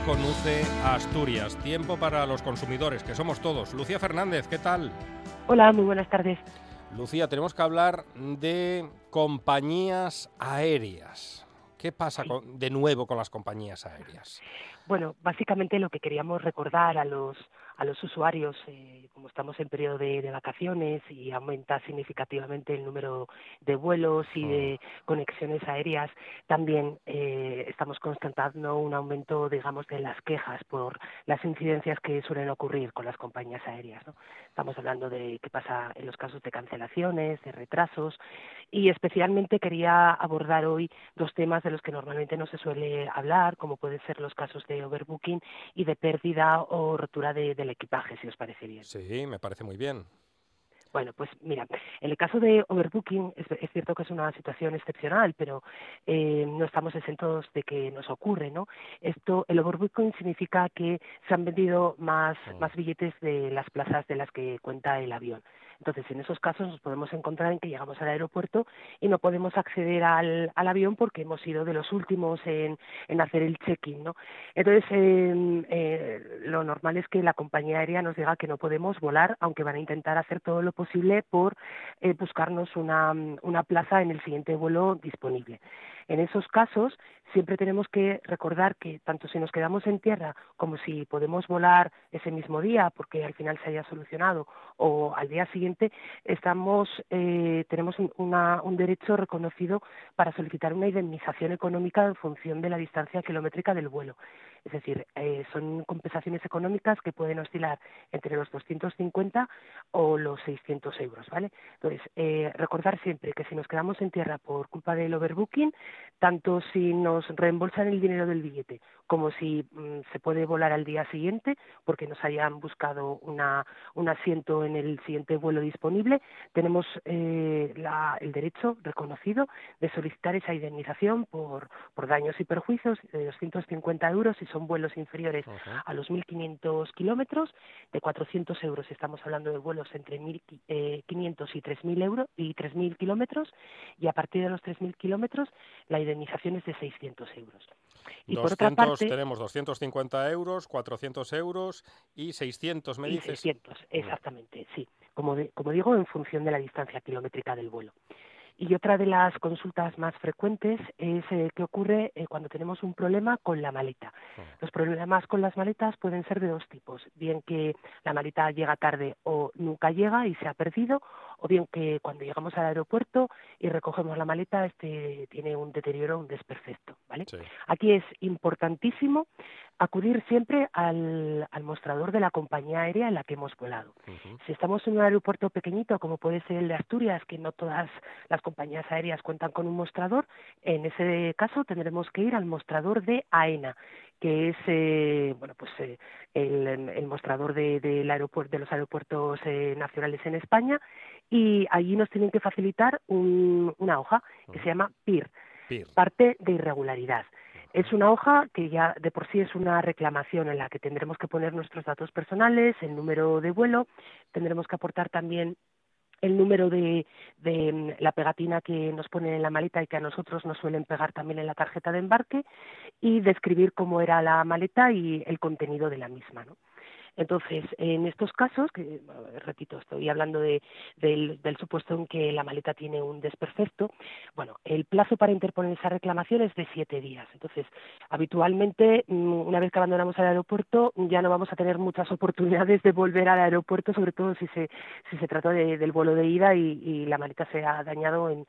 Hablar con UCE Asturias. Tiempo para los consumidores, que somos todos. Lucía Fernández, ¿qué tal? Hola, muy buenas tardes. Lucía, tenemos que hablar de compañías aéreas. ¿Qué pasa con- de nuevo con las compañías aéreas? Bueno, básicamente lo que queríamos recordar a los a los usuarios, eh, como estamos en periodo de, de vacaciones y aumenta significativamente el número de vuelos y de conexiones aéreas, también eh, estamos constatando un aumento, digamos, de las quejas por las incidencias que suelen ocurrir con las compañías aéreas. ¿no? Estamos hablando de qué pasa en los casos de cancelaciones, de retrasos y especialmente quería abordar hoy dos temas de los que normalmente no se suele hablar, como pueden ser los casos de overbooking y de pérdida o rotura de- del equipaje, si os parece bien. Sí, me parece muy bien. Bueno, pues mira, en el caso de overbooking es, es cierto que es una situación excepcional, pero eh, no estamos exentos de que nos ocurre, ¿no? Esto, el overbooking significa que se han vendido más, más billetes de las plazas de las que cuenta el avión. Entonces, en esos casos nos podemos encontrar en que llegamos al aeropuerto y no podemos acceder al, avión porque hemos sido de los últimos en, hacer el check-in, ¿no? Entonces, eh, eh, lo normal es que la compañía aérea nos diga que no podemos volar, aunque van a intentar hacer todo lo posible por eh, buscarnos una plaza en el siguiente vuelo disponible. En esos casos, siempre tenemos que recordar que tanto si nos quedamos en tierra como si podemos volar ese mismo día porque al final se haya solucionado o al día siguiente, estamos, eh, tenemos un, derecho reconocido para solicitar una indemnización económica en función de la distancia kilométrica del vuelo. Es decir, eh, son compensaciones económicas que pueden oscilar entre los 250 o los 600 euros, ¿vale? Entonces, eh, recordar siempre que si nos quedamos en tierra por culpa del overbooking, tanto si nos reembolsan el dinero del billete como si mm, se puede volar al día siguiente porque nos hayan buscado una, un asiento en el siguiente vuelo disponible, tenemos eh, el derecho reconocido de solicitar esa indemnización por, por daños y perjuicios de 250 euros si son vuelos inferiores a los 1.500 kilómetros, de 400 euros estamos hablando de vuelos entre 1.500 y 3.000 euros y 3.000 kilómetros y a partir de los 3.000 kilómetros la indemnización es de 600 euros. Y por otra 200, parte, tenemos 250 euros, 400 euros y 600, me y dices. 600, exactamente, sí. Como, de- como digo, en función de la distancia kilométrica del vuelo. Y otra de las consultas más frecuentes es eh, qué ocurre eh, cuando tenemos un problema con la maleta. Los problemas con las maletas pueden ser de dos tipos, bien que la maleta llega tarde o nunca llega y se ha perdido, o bien que cuando llegamos al aeropuerto y recogemos la maleta, este tiene un deterioro, un desperfecto, ¿vale? Aquí es importantísimo acudir siempre al, al mostrador de la compañía aérea en la que hemos volado. Si estamos en un aeropuerto pequeñito, como puede ser el de Asturias, que no todas las compañías aéreas cuentan con un mostrador, en ese caso tendremos que ir al mostrador de AENA, que es eh, bueno pues eh, el, el mostrador de, del aeropuerto, de los aeropuertos eh, nacionales en España y allí nos tienen que facilitar un- una hoja que se llama PIR, PIR. parte de irregularidad. Es una hoja que ya de por sí es una reclamación en la que tendremos que poner nuestros datos personales, el número de vuelo, tendremos que aportar también el número de, de, mm, la pegatina que nos ponen en la maleta y que a nosotros nos suelen pegar también en la tarjeta de embarque y describir cómo era la maleta y el contenido de la misma. ¿no? Entonces, en estos casos, que repito, estoy hablando de- del, supuesto en que la maleta tiene un desperfecto, bueno, el plazo para interponer esa reclamación es de siete días. Entonces, habitualmente, mm, una vez que abandonamos el aeropuerto, ya no vamos a tener muchas oportunidades de volver al aeropuerto, sobre todo si se, si se trata de- del vuelo de ida y, la maleta se ha dañado en,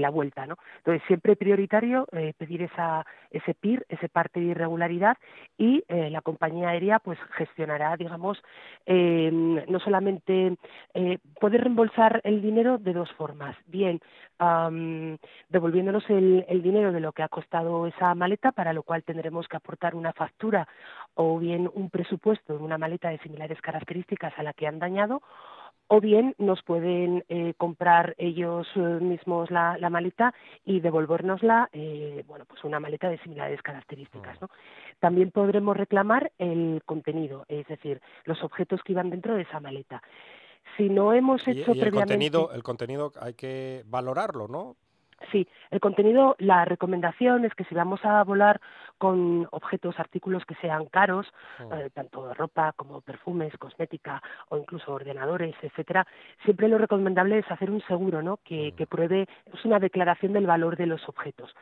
la vuelta, ¿no? Entonces, siempre prioritario eh, pedir esa, ese PIR, ese parte de irregularidad, y eh, la compañía aérea pues digamos, eh, no solamente eh, poder reembolsar el dinero de dos formas, bien devolviéndonos el, el dinero de lo que ha costado esa maleta, para lo cual tendremos que aportar una factura o bien un presupuesto de una maleta de similares características a la que han dañado, o bien nos pueden eh, comprar ellos eh, mismos la, la maleta y devolvernosla, eh, bueno, pues una maleta de similares características, ¿no? También podremos reclamar el contenido, es decir, los objetos que iban dentro de esa maleta. Si no hemos Y, hecho y el previamente contenido, el contenido hay que valorarlo, ¿no? Sí, el contenido, la recomendación es que si vamos a volar con objetos, artículos que sean caros, Oh. eh, tanto ropa como perfumes, cosmética o incluso ordenadores, etcétera, siempre lo recomendable es hacer un seguro, ¿no? Que, que pruebe, es una declaración del valor de los objetos.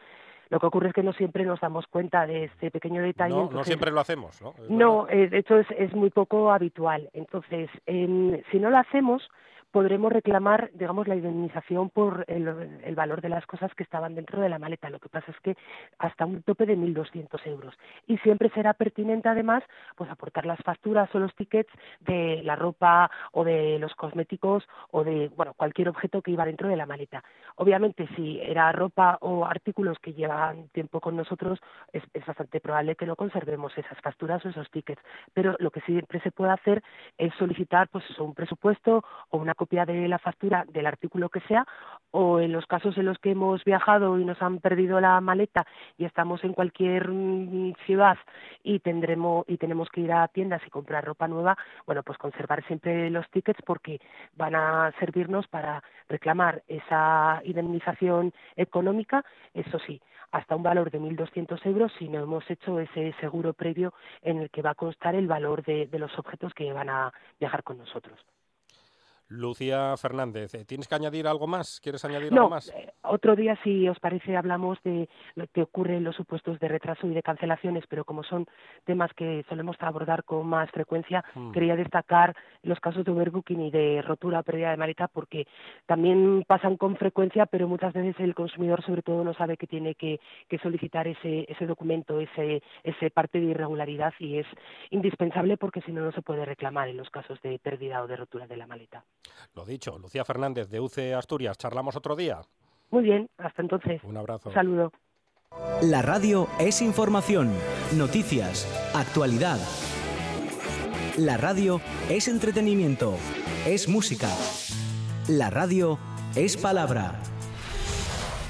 Lo que ocurre es que no siempre nos damos cuenta de este pequeño detalle. No, siempre lo hacemos, ¿no? No, eh, de hecho es, es muy poco habitual. Entonces, em, si no lo hacemos, podremos reclamar, digamos, la indemnización por el, el valor de las cosas que estaban dentro de la maleta. Lo que pasa es que hasta un tope de 1.200 euros. Y siempre será pertinente, además, pues aportar las facturas o los tickets de la ropa o de los cosméticos o de, bueno, cualquier objeto que iba dentro de la maleta. Obviamente, si era ropa o artículos que llevan tiempo con nosotros, es, bastante probable que no conservemos esas facturas o esos tickets. Pero lo que siempre se puede hacer es solicitar, pues un presupuesto o una copia de la factura del artículo que sea, o en los casos en los que hemos viajado y nos han perdido la maleta y estamos en cualquier mm, ciudad y tendremos y tenemos que ir a tiendas y comprar ropa nueva, bueno, pues conservar siempre los tickets porque van a servirnos para reclamar esa indemnización económica, eso sí, hasta un valor de 1.200 euros si no hemos hecho ese seguro previo en el que va a constar el valor de, de los objetos que van a viajar con nosotros. Lucía Fernández, eh, ¿tienes que añadir algo más? ¿Quieres añadir No, algo más? eh, otro día, si os parece, hablamos de lo que ocurre en los supuestos de retraso y de cancelaciones, pero como son temas que solemos abordar con más frecuencia, Mm. quería destacar los casos de overbooking y de rotura o pérdida de maleta, porque también pasan con frecuencia, pero muchas veces el consumidor, sobre todo, no sabe que tiene que, que solicitar ese, ese documento, ese, ese parte de irregularidad, y es indispensable porque si no, no se puede reclamar en los casos de pérdida o de rotura de la maleta. Lo dicho, Lucía Fernández de UCE Asturias, charlamos otro día. Muy bien, hasta entonces. Un abrazo. Un saludo. La radio es información, noticias, actualidad. La radio es entretenimiento, es música. La radio es palabra.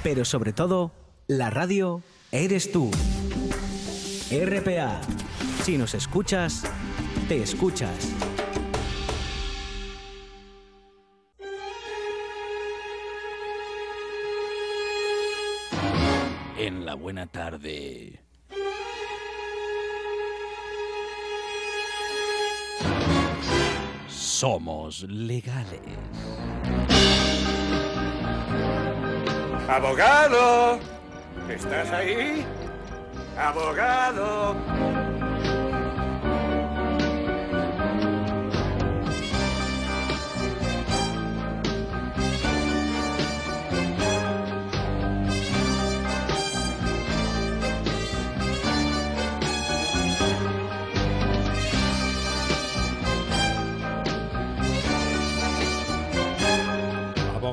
Pero sobre todo, la radio eres tú. RPA. Si nos escuchas, te escuchas. Buena tarde. Somos legales. ¡Abogado! ¿Estás ahí? ¡Abogado!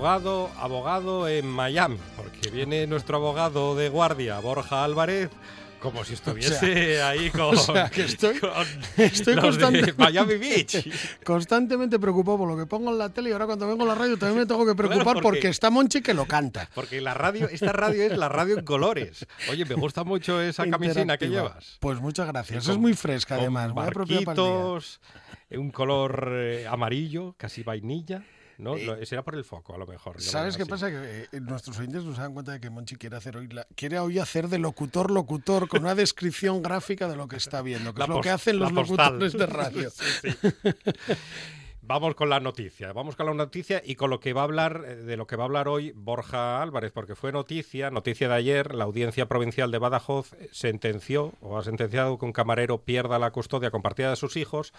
Abogado, abogado en Miami, porque viene nuestro abogado de guardia, Borja Álvarez, como si estuviese ahí con, o sea, que estoy- con estoy los de constante- Miami Beach. Constantemente preocupado por lo que pongo en la tele y ahora cuando vengo a la radio también me tengo que preocupar porque- porque está Monchi que lo canta. Porque la radio, esta radio es la radio en colores. Oye, me gusta mucho esa camisina que llevas. Pues muchas gracias. Es muy fresca con además. Muy apropiada para el día. barquitos, un color eh, amarillo, casi vainilla. ¿No? Eh, Lo- será por el foco, a lo mejor. ¿Sabes qué así. pasa? Que eh, nuestros oyentes nos dan cuenta de que Monchi quiere hacer hoy la- quiere hoy hacer de locutor locutor con una descripción gráfica de lo que está viendo, que La es lo que hacen los locutores de radio. Sí, sí. Vamos con la noticia, vamos con la noticia y con lo que va a hablar, eh, de lo que va a hablar hoy Borja Álvarez, porque fue noticia, noticia de ayer, la Audiencia Provincial de Badajoz eh, sentenció o ha sentenciado que un camarero pierda la custodia compartida de sus hijos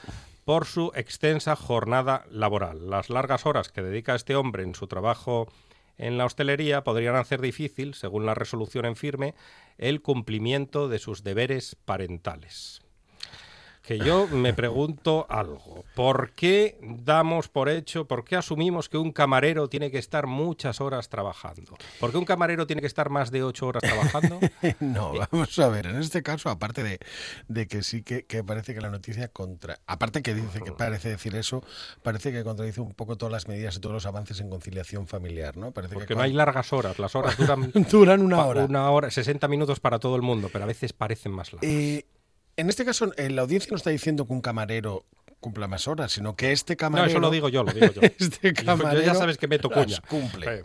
por su extensa jornada laboral. Las largas horas que dedica este hombre en su trabajo en la hostelería podrían hacer difícil, según la resolución en firme, el cumplimiento de sus deberes parentales que yo me pregunto algo. ¿Por qué damos por hecho, por qué asumimos que un camarero tiene que estar muchas horas trabajando? ¿Por qué un camarero tiene que estar más de ocho horas trabajando? No, vamos a ver, en este caso, aparte de, de que sí que, que parece que la noticia contra. Aparte que dice que parece decir eso, parece que contradice un poco todas las medidas y todos los avances en conciliación familiar, ¿no? Parece Porque que no hay largas horas, las horas duran, duran una hora. una hora, 60 minutos para todo el mundo, pero a veces parecen más largas. Eh, en este caso, eh, la audiencia no está diciendo que un camarero cumpla más horas, sino que este no, camarero. eso lo digo yo, lo digo yo. Este yo camarero ya sabes que meto cuña. cumple.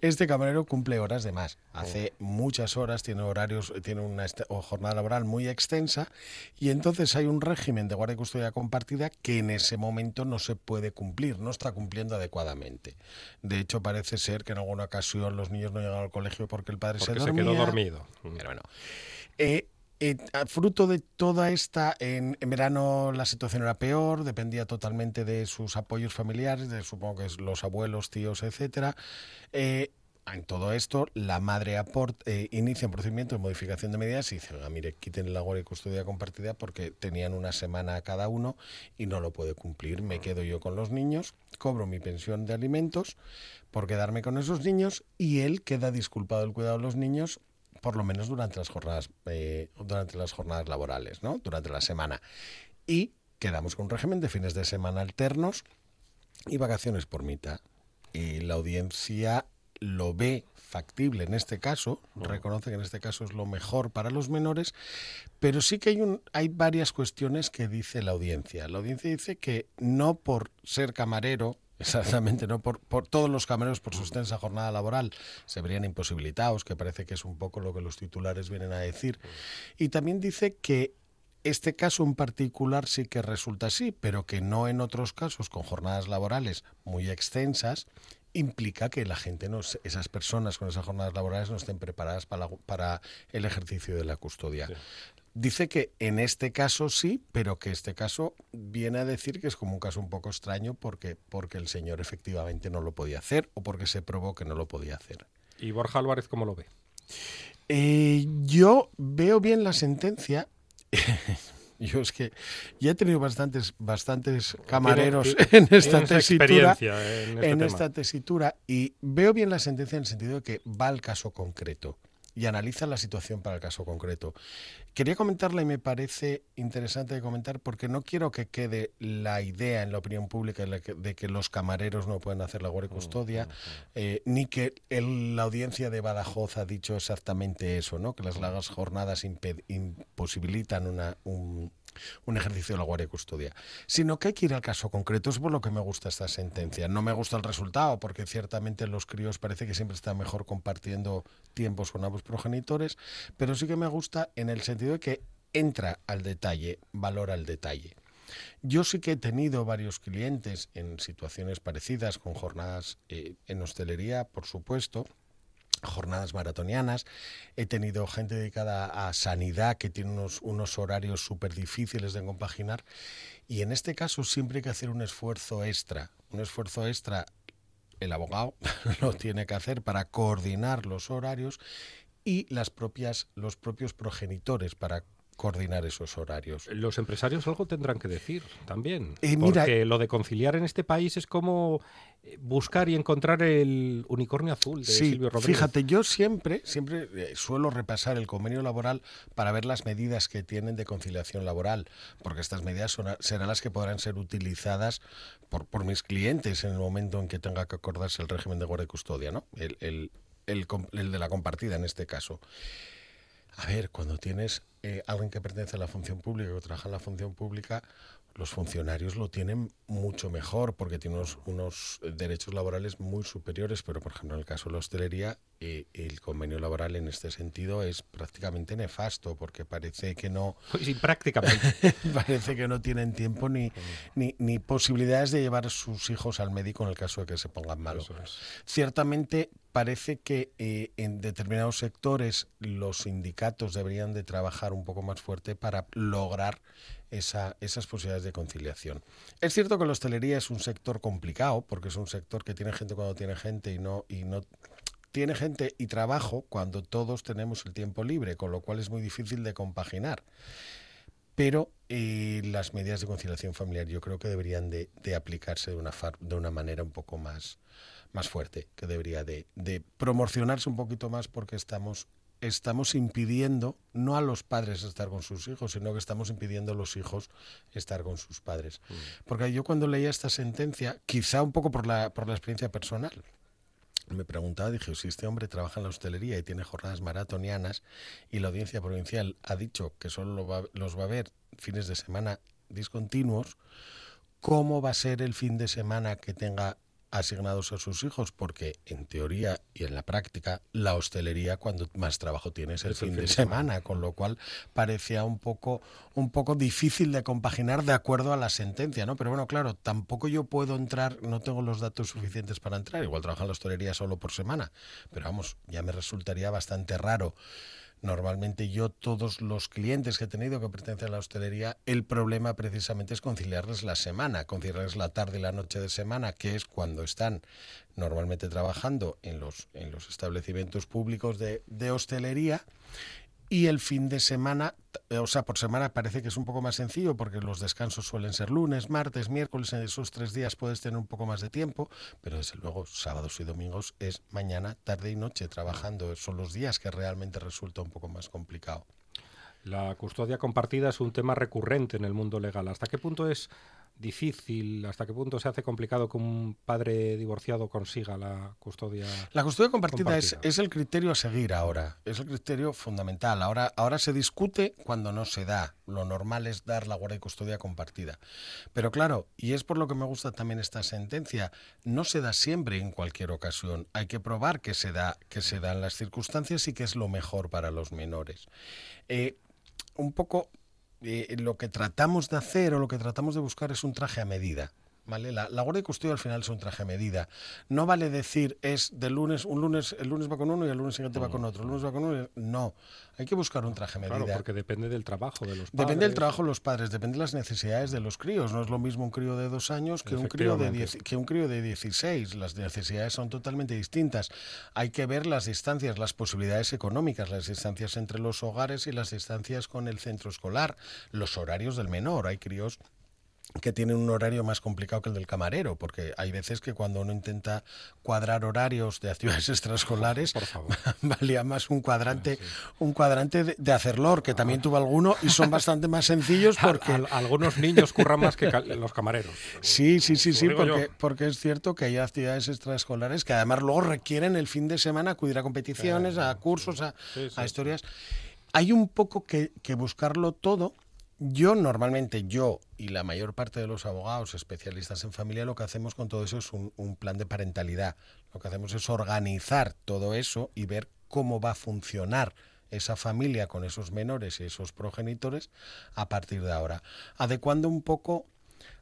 Este camarero cumple horas de más. Hace muchas horas, tiene horarios, tiene una jornada laboral muy extensa y entonces hay un régimen de guardia y custodia compartida que en ese momento no se puede cumplir, no está cumpliendo adecuadamente. De hecho, parece ser que en alguna ocasión los niños no llegan al colegio porque el padre porque se se dormía. quedó dormido. Pero bueno. Eh, eh, a- fruto de toda esta, en, verano la situación era peor, dependía totalmente de sus apoyos familiares, de supongo que los abuelos, tíos, etcétera. Eh, en todo esto, la madre aport, eh, inicia un procedimiento de modificación de medidas y dice, "Oiga, mire, quiten la guardia y custodia compartida porque tenían una semana cada uno y no lo puede cumplir. Me quedo yo con los niños, cobro mi pensión de alimentos por quedarme con esos niños y él queda disculpado del cuidado de los niños por lo menos durante las jornadas eh, durante las jornadas laborales, ¿no? Durante la semana. Y quedamos con un régimen de fines de semana alternos y vacaciones por mitad. Y la audiencia lo ve factible en este caso, reconoce que en este caso es lo mejor para los menores, pero sí que hay, un, hay varias cuestiones que dice la audiencia. La audiencia dice que no por ser camarero, exactamente, no por, por todos los camareros por su extensa jornada laboral se verían imposibilitados, que parece que es un poco lo que los titulares vienen a decir. Y también dice que este caso en particular sí que resulta así, pero que no en otros casos con jornadas laborales muy extensas implica que la gente no esas personas con esas jornadas laborales no estén preparadas para, la- para el ejercicio de la custodia. Dice que en este caso sí, pero que este caso viene a decir que es como un caso un poco extraño porque, porque el señor efectivamente no lo podía hacer o porque se probó que no lo podía hacer. ¿Y Borja Álvarez cómo lo ve? Eh, yo veo bien la sentencia. Yo es que ya he tenido bastantes, bastantes camareros Tiene- en esta tesitura. en este en esta tesitura y veo bien la sentencia en el sentido de que va al caso concreto y analiza la situación para el caso concreto. Quería comentarla y me parece interesante de comentar porque no quiero que quede la idea en la opinión pública de que- de que los camareros no pueden hacer la guardia y custodia, eh, ni que el- la audiencia de Badajoz ha dicho exactamente eso, ¿no? que las largas jornadas imposibilitan una, un, un ejercicio de la guardia y custodia, sino que hay que ir al caso concreto. Es por lo que me gusta esta sentencia. No me gusta el resultado, porque ciertamente los críos parece que siempre están mejor compartiendo tiempos con ambos progenitores, pero sí que me gusta en el sentido de que entra al detalle, valora el detalle. Yo sí que he tenido varios clientes en situaciones parecidas, con jornadas eh, en hostelería, por supuesto, jornadas maratonianas. He tenido gente dedicada a sanidad que tiene unos, unos horarios súper difíciles de compaginar. Y en este caso siempre hay que hacer un esfuerzo extra. Un esfuerzo extra, el abogado lo tiene que hacer para coordinar los horarios y las propias, los propios progenitores para coordinar esos horarios. Los empresarios algo tendrán que decir también. Eh, mira- porque lo de conciliar en este país es como eh, buscar y encontrar el unicornio azul de Sí, Silvio Rodríguez. fíjate, yo siempre, siempre eh, suelo repasar el convenio laboral para ver las medidas que tienen de conciliación laboral, porque estas medidas son serán las que podrán ser utilizadas por, por mis clientes en el momento en que tenga que acordarse el régimen de guardia y custodia, ¿no? El, el- el com- el de la compartida en este caso. A ver, cuando tienes eh, alguien que pertenece a la función pública o trabaja en la función pública, los funcionarios lo tienen mucho mejor porque tienen unos, unos derechos laborales muy superiores, pero por ejemplo en el caso de la hostelería, eh, el convenio laboral en este sentido es prácticamente nefasto porque parece que no, Sí, prácticamente. parece que no tienen tiempo ni, ni, ni posibilidades de llevar a sus hijos al médico en el caso de que se pongan malos. Es. Ciertamente parece que eh, en determinados sectores los sindicatos deberían de trabajar un poco más fuerte para lograr esa- esas posibilidades de conciliación. Es cierto que la hostelería es un sector complicado porque es un sector que tiene gente cuando tiene gente y no y no tiene gente y trabajo cuando todos tenemos el tiempo libre, con lo cual es muy difícil de compaginar pero eh, las medidas de conciliación familiar yo creo que deberían de, de aplicarse de una, far- de una manera un poco más, más fuerte, que debería de, de promocionarse un poquito más porque estamos, estamos impidiendo no a los padres estar con sus hijos, sino que estamos impidiendo a los hijos estar con sus padres. Porque yo cuando leía esta sentencia, quizá un poco por la, por la experiencia personal, me preguntaba, dije, si este hombre trabaja en la hostelería y tiene jornadas maratonianas y la audiencia provincial ha dicho que solo los va a ver fines de semana discontinuos, ¿cómo va a ser el fin de semana que tenga asignados a sus hijos? Porque en teoría y en la práctica, la hostelería cuando más trabajo tiene es el, fin, de semana, con lo cual parecía un poco, un poco difícil de compaginar de acuerdo a la sentencia, ¿no? Pero bueno, claro, tampoco yo puedo entrar, no tengo los datos suficientes para entrar, igual trabaja en la hostelería solo por semana, pero vamos, ya me resultaría bastante raro Normalmente yo, todos los clientes que he tenido que pertenecen a la hostelería, el problema precisamente es conciliarles la semana, conciliarles la tarde y la noche de semana, que es cuando están normalmente trabajando en los, en los establecimientos públicos de, de hostelería y el fin de semana, o sea, por semana parece que es un poco más sencillo porque los descansos suelen ser lunes, martes, miércoles, en esos tres días puedes tener un poco más de tiempo, pero desde luego sábados y domingos es mañana, tarde y noche trabajando, son los días que realmente resulta un poco más complicado. La custodia compartida es un tema recurrente en el mundo legal. ¿Hasta qué punto es difícil, hasta qué punto se hace complicado que un padre divorciado consiga la custodia? La custodia compartida, Es, el criterio a seguir ahora, es el criterio fundamental. Ahora, ahora se discute cuando no se da. Lo normal es dar la guardia y custodia compartida. Pero claro, y es por lo que me gusta también esta sentencia, no se da siempre en cualquier ocasión. Hay que probar que se da, que se dan las circunstancias y que es lo mejor para los menores. Eh, un poco eh, lo que tratamos de hacer o lo que tratamos de buscar es un traje a medida. ¿Vale? La, la guardia y custodia al final es un traje a medida. No vale decir es de lunes, un lunes, el lunes va con uno y el lunes siguiente va con otro, el lunes va con uno. No, hay que buscar un traje a medida. Claro, porque depende del trabajo de los padres. Depende del trabajo de los padres, depende de las necesidades de los críos. No es lo mismo un crío de dos años que un crío de, diez- que un crío de 16. Las necesidades son totalmente distintas. Hay que ver las distancias, las posibilidades económicas, las distancias entre los hogares y las distancias con el centro escolar, los horarios del menor. Hay críos que tienen un horario más complicado que el del camarero, porque hay veces que cuando uno intenta cuadrar horarios de actividades extraescolares, valía más un cuadrante, un cuadrante de, de hacerlor, que también tuvo alguno, y son bastante más sencillos porque Al- algunos niños curran más que los camareros. Sí, sí, sí, sí, porque, porque es cierto que hay actividades extraescolares que además luego requieren el fin de semana acudir a competiciones, a cursos, a, Sí, sí, a historias. Hay un poco que, que buscarlo todo. Yo normalmente, yo y la mayor parte de los abogados especialistas en familia, lo que hacemos con todo eso es un, plan de parentalidad. Lo que hacemos es organizar todo eso y ver cómo va a funcionar esa familia con esos menores y esos progenitores a partir de ahora. Adecuando un poco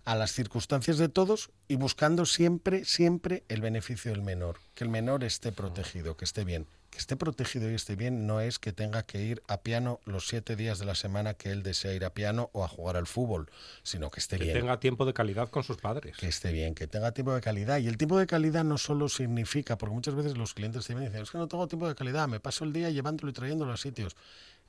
a las circunstancias de todos y buscando siempre, siempre el beneficio del menor, que el menor esté protegido, que esté bien. Que esté protegido y esté bien no es que tenga que ir a piano los siete días de la semana que él desea ir a piano o a jugar al fútbol, sino que esté Que bien. tenga tiempo de calidad con sus padres. Que esté bien, que tenga tiempo de calidad. Y el tiempo de calidad no solo significa, porque muchas veces los clientes te dicen, es que no tengo tiempo de calidad, me paso el día llevándolo y trayéndolo a sitios.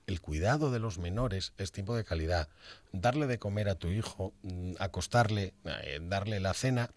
El cuidado de los menores es tiempo de calidad. Darle de comer a tu hijo, mm, acostarle, eh, darle la cena,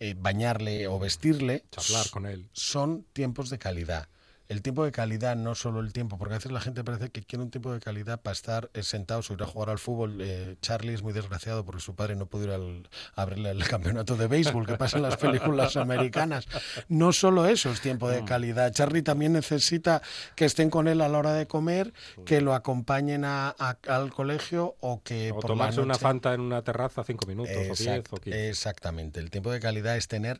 eh, bañarle o vestirle, Charlar con él. son tiempos de calidad. El tiempo de calidad, no solo el tiempo, porque a veces la gente parece que quiere un tiempo de calidad para estar eh, sentados o ir a jugar al fútbol. Eh, Charlie es muy desgraciado porque su padre no pudo ir al, a abrirle el campeonato de béisbol que pasa en las películas americanas. No solo eso es tiempo de calidad. Charlie también necesita que estén con él a la hora de comer, que lo acompañen a- a- al colegio o que O por tomarse la una fanta en una terraza cinco minutos o diez o quince. Exactamente. El tiempo de calidad es tener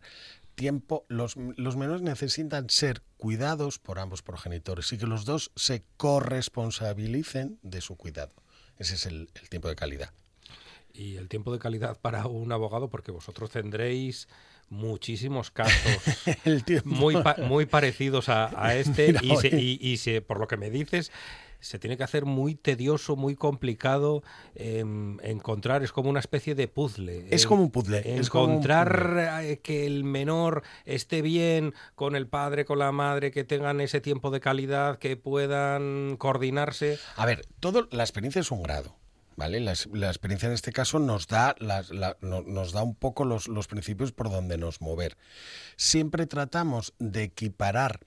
tiempo. Los, los menores necesitan ser cuidados por ambos progenitores y que los dos se corresponsabilicen de su cuidado. Ese es el, el tiempo de calidad. Y el tiempo de calidad para un abogado, porque vosotros tendréis muchísimos casos El muy, pa- muy parecidos a, a este Mira, y, se- oye. y- y se- por lo que me dices, se tiene que hacer muy tedioso, muy complicado em, encontrar, es como una especie de puzzle. Es como un puzzle, un Encontrar eh, que el menor esté bien con el padre, con la madre, que tengan ese tiempo de calidad, que puedan coordinarse. A ver, todo, la experiencia es un grado. ¿Vale? La, experiencia en este caso nos da, la- no- nos da un poco los, los principios por donde nos mover. Siempre tratamos de equiparar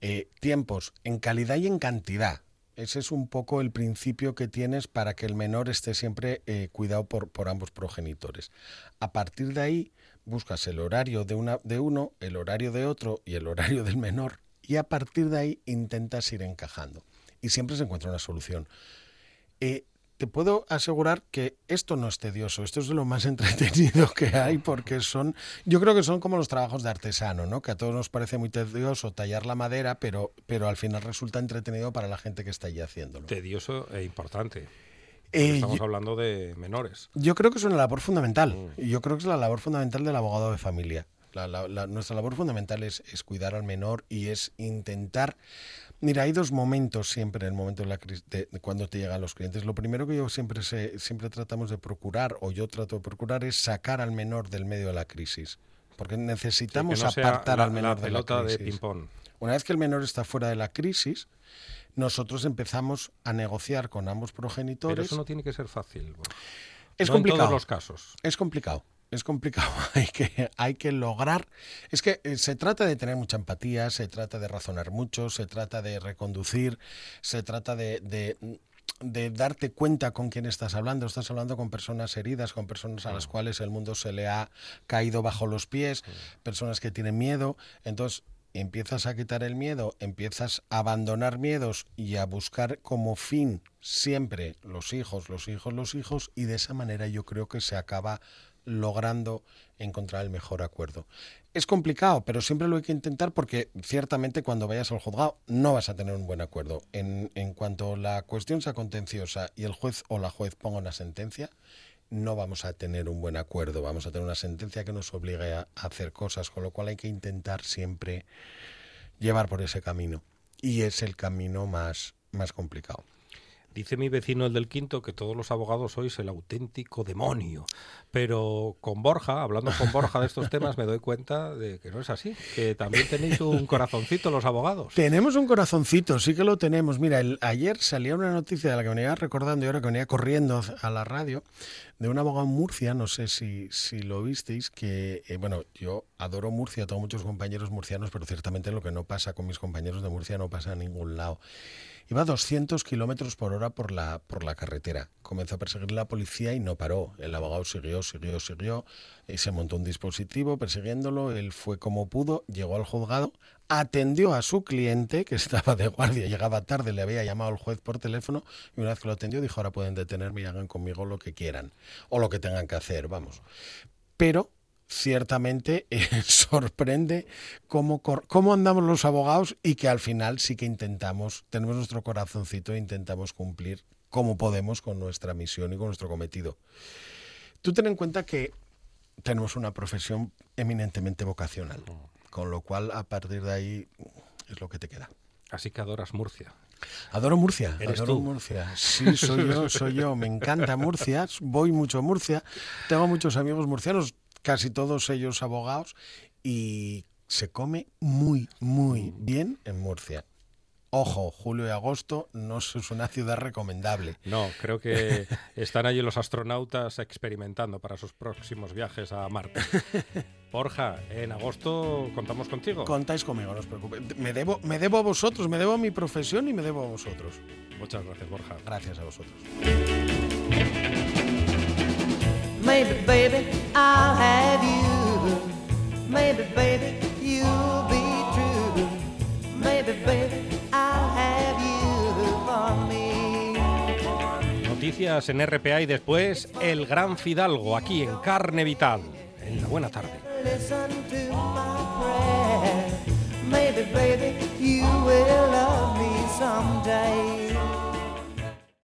eh, tiempos en calidad y en cantidad. Ese es un poco el principio que tienes para que el menor esté siempre eh, cuidado por, por ambos progenitores. A partir de ahí buscas el horario de, una, de uno, el horario de otro y el horario del menor y a partir de ahí intentas ir encajando. Y siempre se encuentra una solución. Eh, te puedo asegurar que esto no es tedioso, esto es de lo más entretenido que hay porque son, yo creo que son como los trabajos de artesano, ¿no? Que a todos nos parece muy tedioso tallar la madera, pero, pero al final resulta entretenido para la gente que está allí haciéndolo. Tedioso e importante. Eh, Estamos yo- hablando de menores. Yo creo que es una labor fundamental. Y yo creo que es la labor fundamental del abogado de familia. La- la- la- nuestra labor fundamental es, es cuidar al menor y es intentar Mira, hay dos momentos siempre en el momento de la crisis, de, de cuando te llegan los clientes. Lo primero que yo siempre sé- siempre tratamos de procurar, o yo trato de procurar, es sacar al menor del medio de la crisis. Porque necesitamos Sí, no apartar la- al menor la de la de crisis. ping-pong. Una vez que el menor está fuera de la crisis, nosotros empezamos a negociar con ambos Pero progenitores. eso no tiene que ser fácil. Es No complicado. en todos los casos. Es complicado. Es complicado, hay que, hay que lograr. Es que eh, se trata de tener mucha empatía, se trata de razonar mucho, se trata de reconducir, se trata de, de, de darte cuenta con quién estás hablando. Estás hablando con personas heridas, con personas a las cuales el mundo se le ha caído bajo los pies, personas que tienen miedo. Entonces, empiezas a quitar el miedo, empiezas a abandonar miedos y a buscar como fin siempre los hijos, los hijos, los hijos, y de esa manera yo creo que se acaba logrando encontrar el mejor acuerdo. Es complicado, pero siempre lo hay que intentar porque ciertamente cuando vayas al juzgado no vas a tener un buen acuerdo. En, cuanto la cuestión sea contenciosa y el juez o la juez ponga una sentencia, no vamos a tener un buen acuerdo, vamos a tener una sentencia que nos obligue a, a hacer cosas, con lo cual hay que intentar siempre llevar por ese camino. Y es el camino más, más complicado. Dice mi vecino el del quinto que todos los abogados sois el auténtico demonio. Pero con Borja, hablando con Borja de estos temas, me doy cuenta de que no es así. Que también tenéis un corazoncito los abogados. Tenemos un corazoncito, sí que lo tenemos. Mira, ayer salía una noticia de la que venía recordando y ahora que venía corriendo a la radio, de un abogado en Murcia, no sé si, si lo visteis, que, eh, bueno, yo adoro Murcia, tengo muchos compañeros murcianos, pero ciertamente lo que no pasa con mis compañeros de Murcia no pasa a ningún lado. Iba a 200 kilómetros por hora por la, por la carretera. Comenzó a perseguir la policía y no paró. El abogado siguió, siguió, siguió. Y se montó un dispositivo persiguiéndolo. Él fue como pudo, llegó al juzgado, atendió a su cliente, que estaba de guardia, llegaba tarde, le había llamado el juez por teléfono. Y una vez que lo atendió, dijo: Ahora pueden detenerme y hagan conmigo lo que quieran. O lo que tengan que hacer, vamos. Pero ciertamente eh, sorprende cómo, cómo andamos los abogados y que al final sí que intentamos, tenemos nuestro corazoncito e intentamos cumplir como podemos con nuestra misión y con nuestro cometido. Tú ten en cuenta que tenemos una profesión eminentemente vocacional, con lo cual a partir de ahí es lo que te queda. Así que adoras Murcia. Adoro Murcia, ¿Eres adoro tú? Murcia. Sí, soy yo, soy yo. Me encanta Murcia, voy mucho a Murcia. Tengo muchos amigos murcianos, casi todos ellos abogados, y se come muy, muy bien en Murcia. Ojo, julio y agosto no es una ciudad recomendable. No, creo que están allí los astronautas experimentando para sus próximos viajes a Marte. Borja, en agosto contamos contigo. Contáis conmigo, no os preocupéis. Me debo, me debo a vosotros, me debo a mi profesión y me debo a vosotros. Muchas gracias, Borja. Gracias a vosotros. Maybe, baby, I'll have you. Maybe, baby, you'll be true. Maybe, baby, I'll have you for me. Noticias en RPA y después El Gran Fidalgo, aquí en Carne Vital, en la buena tarde. Maybe, baby, you will love me someday.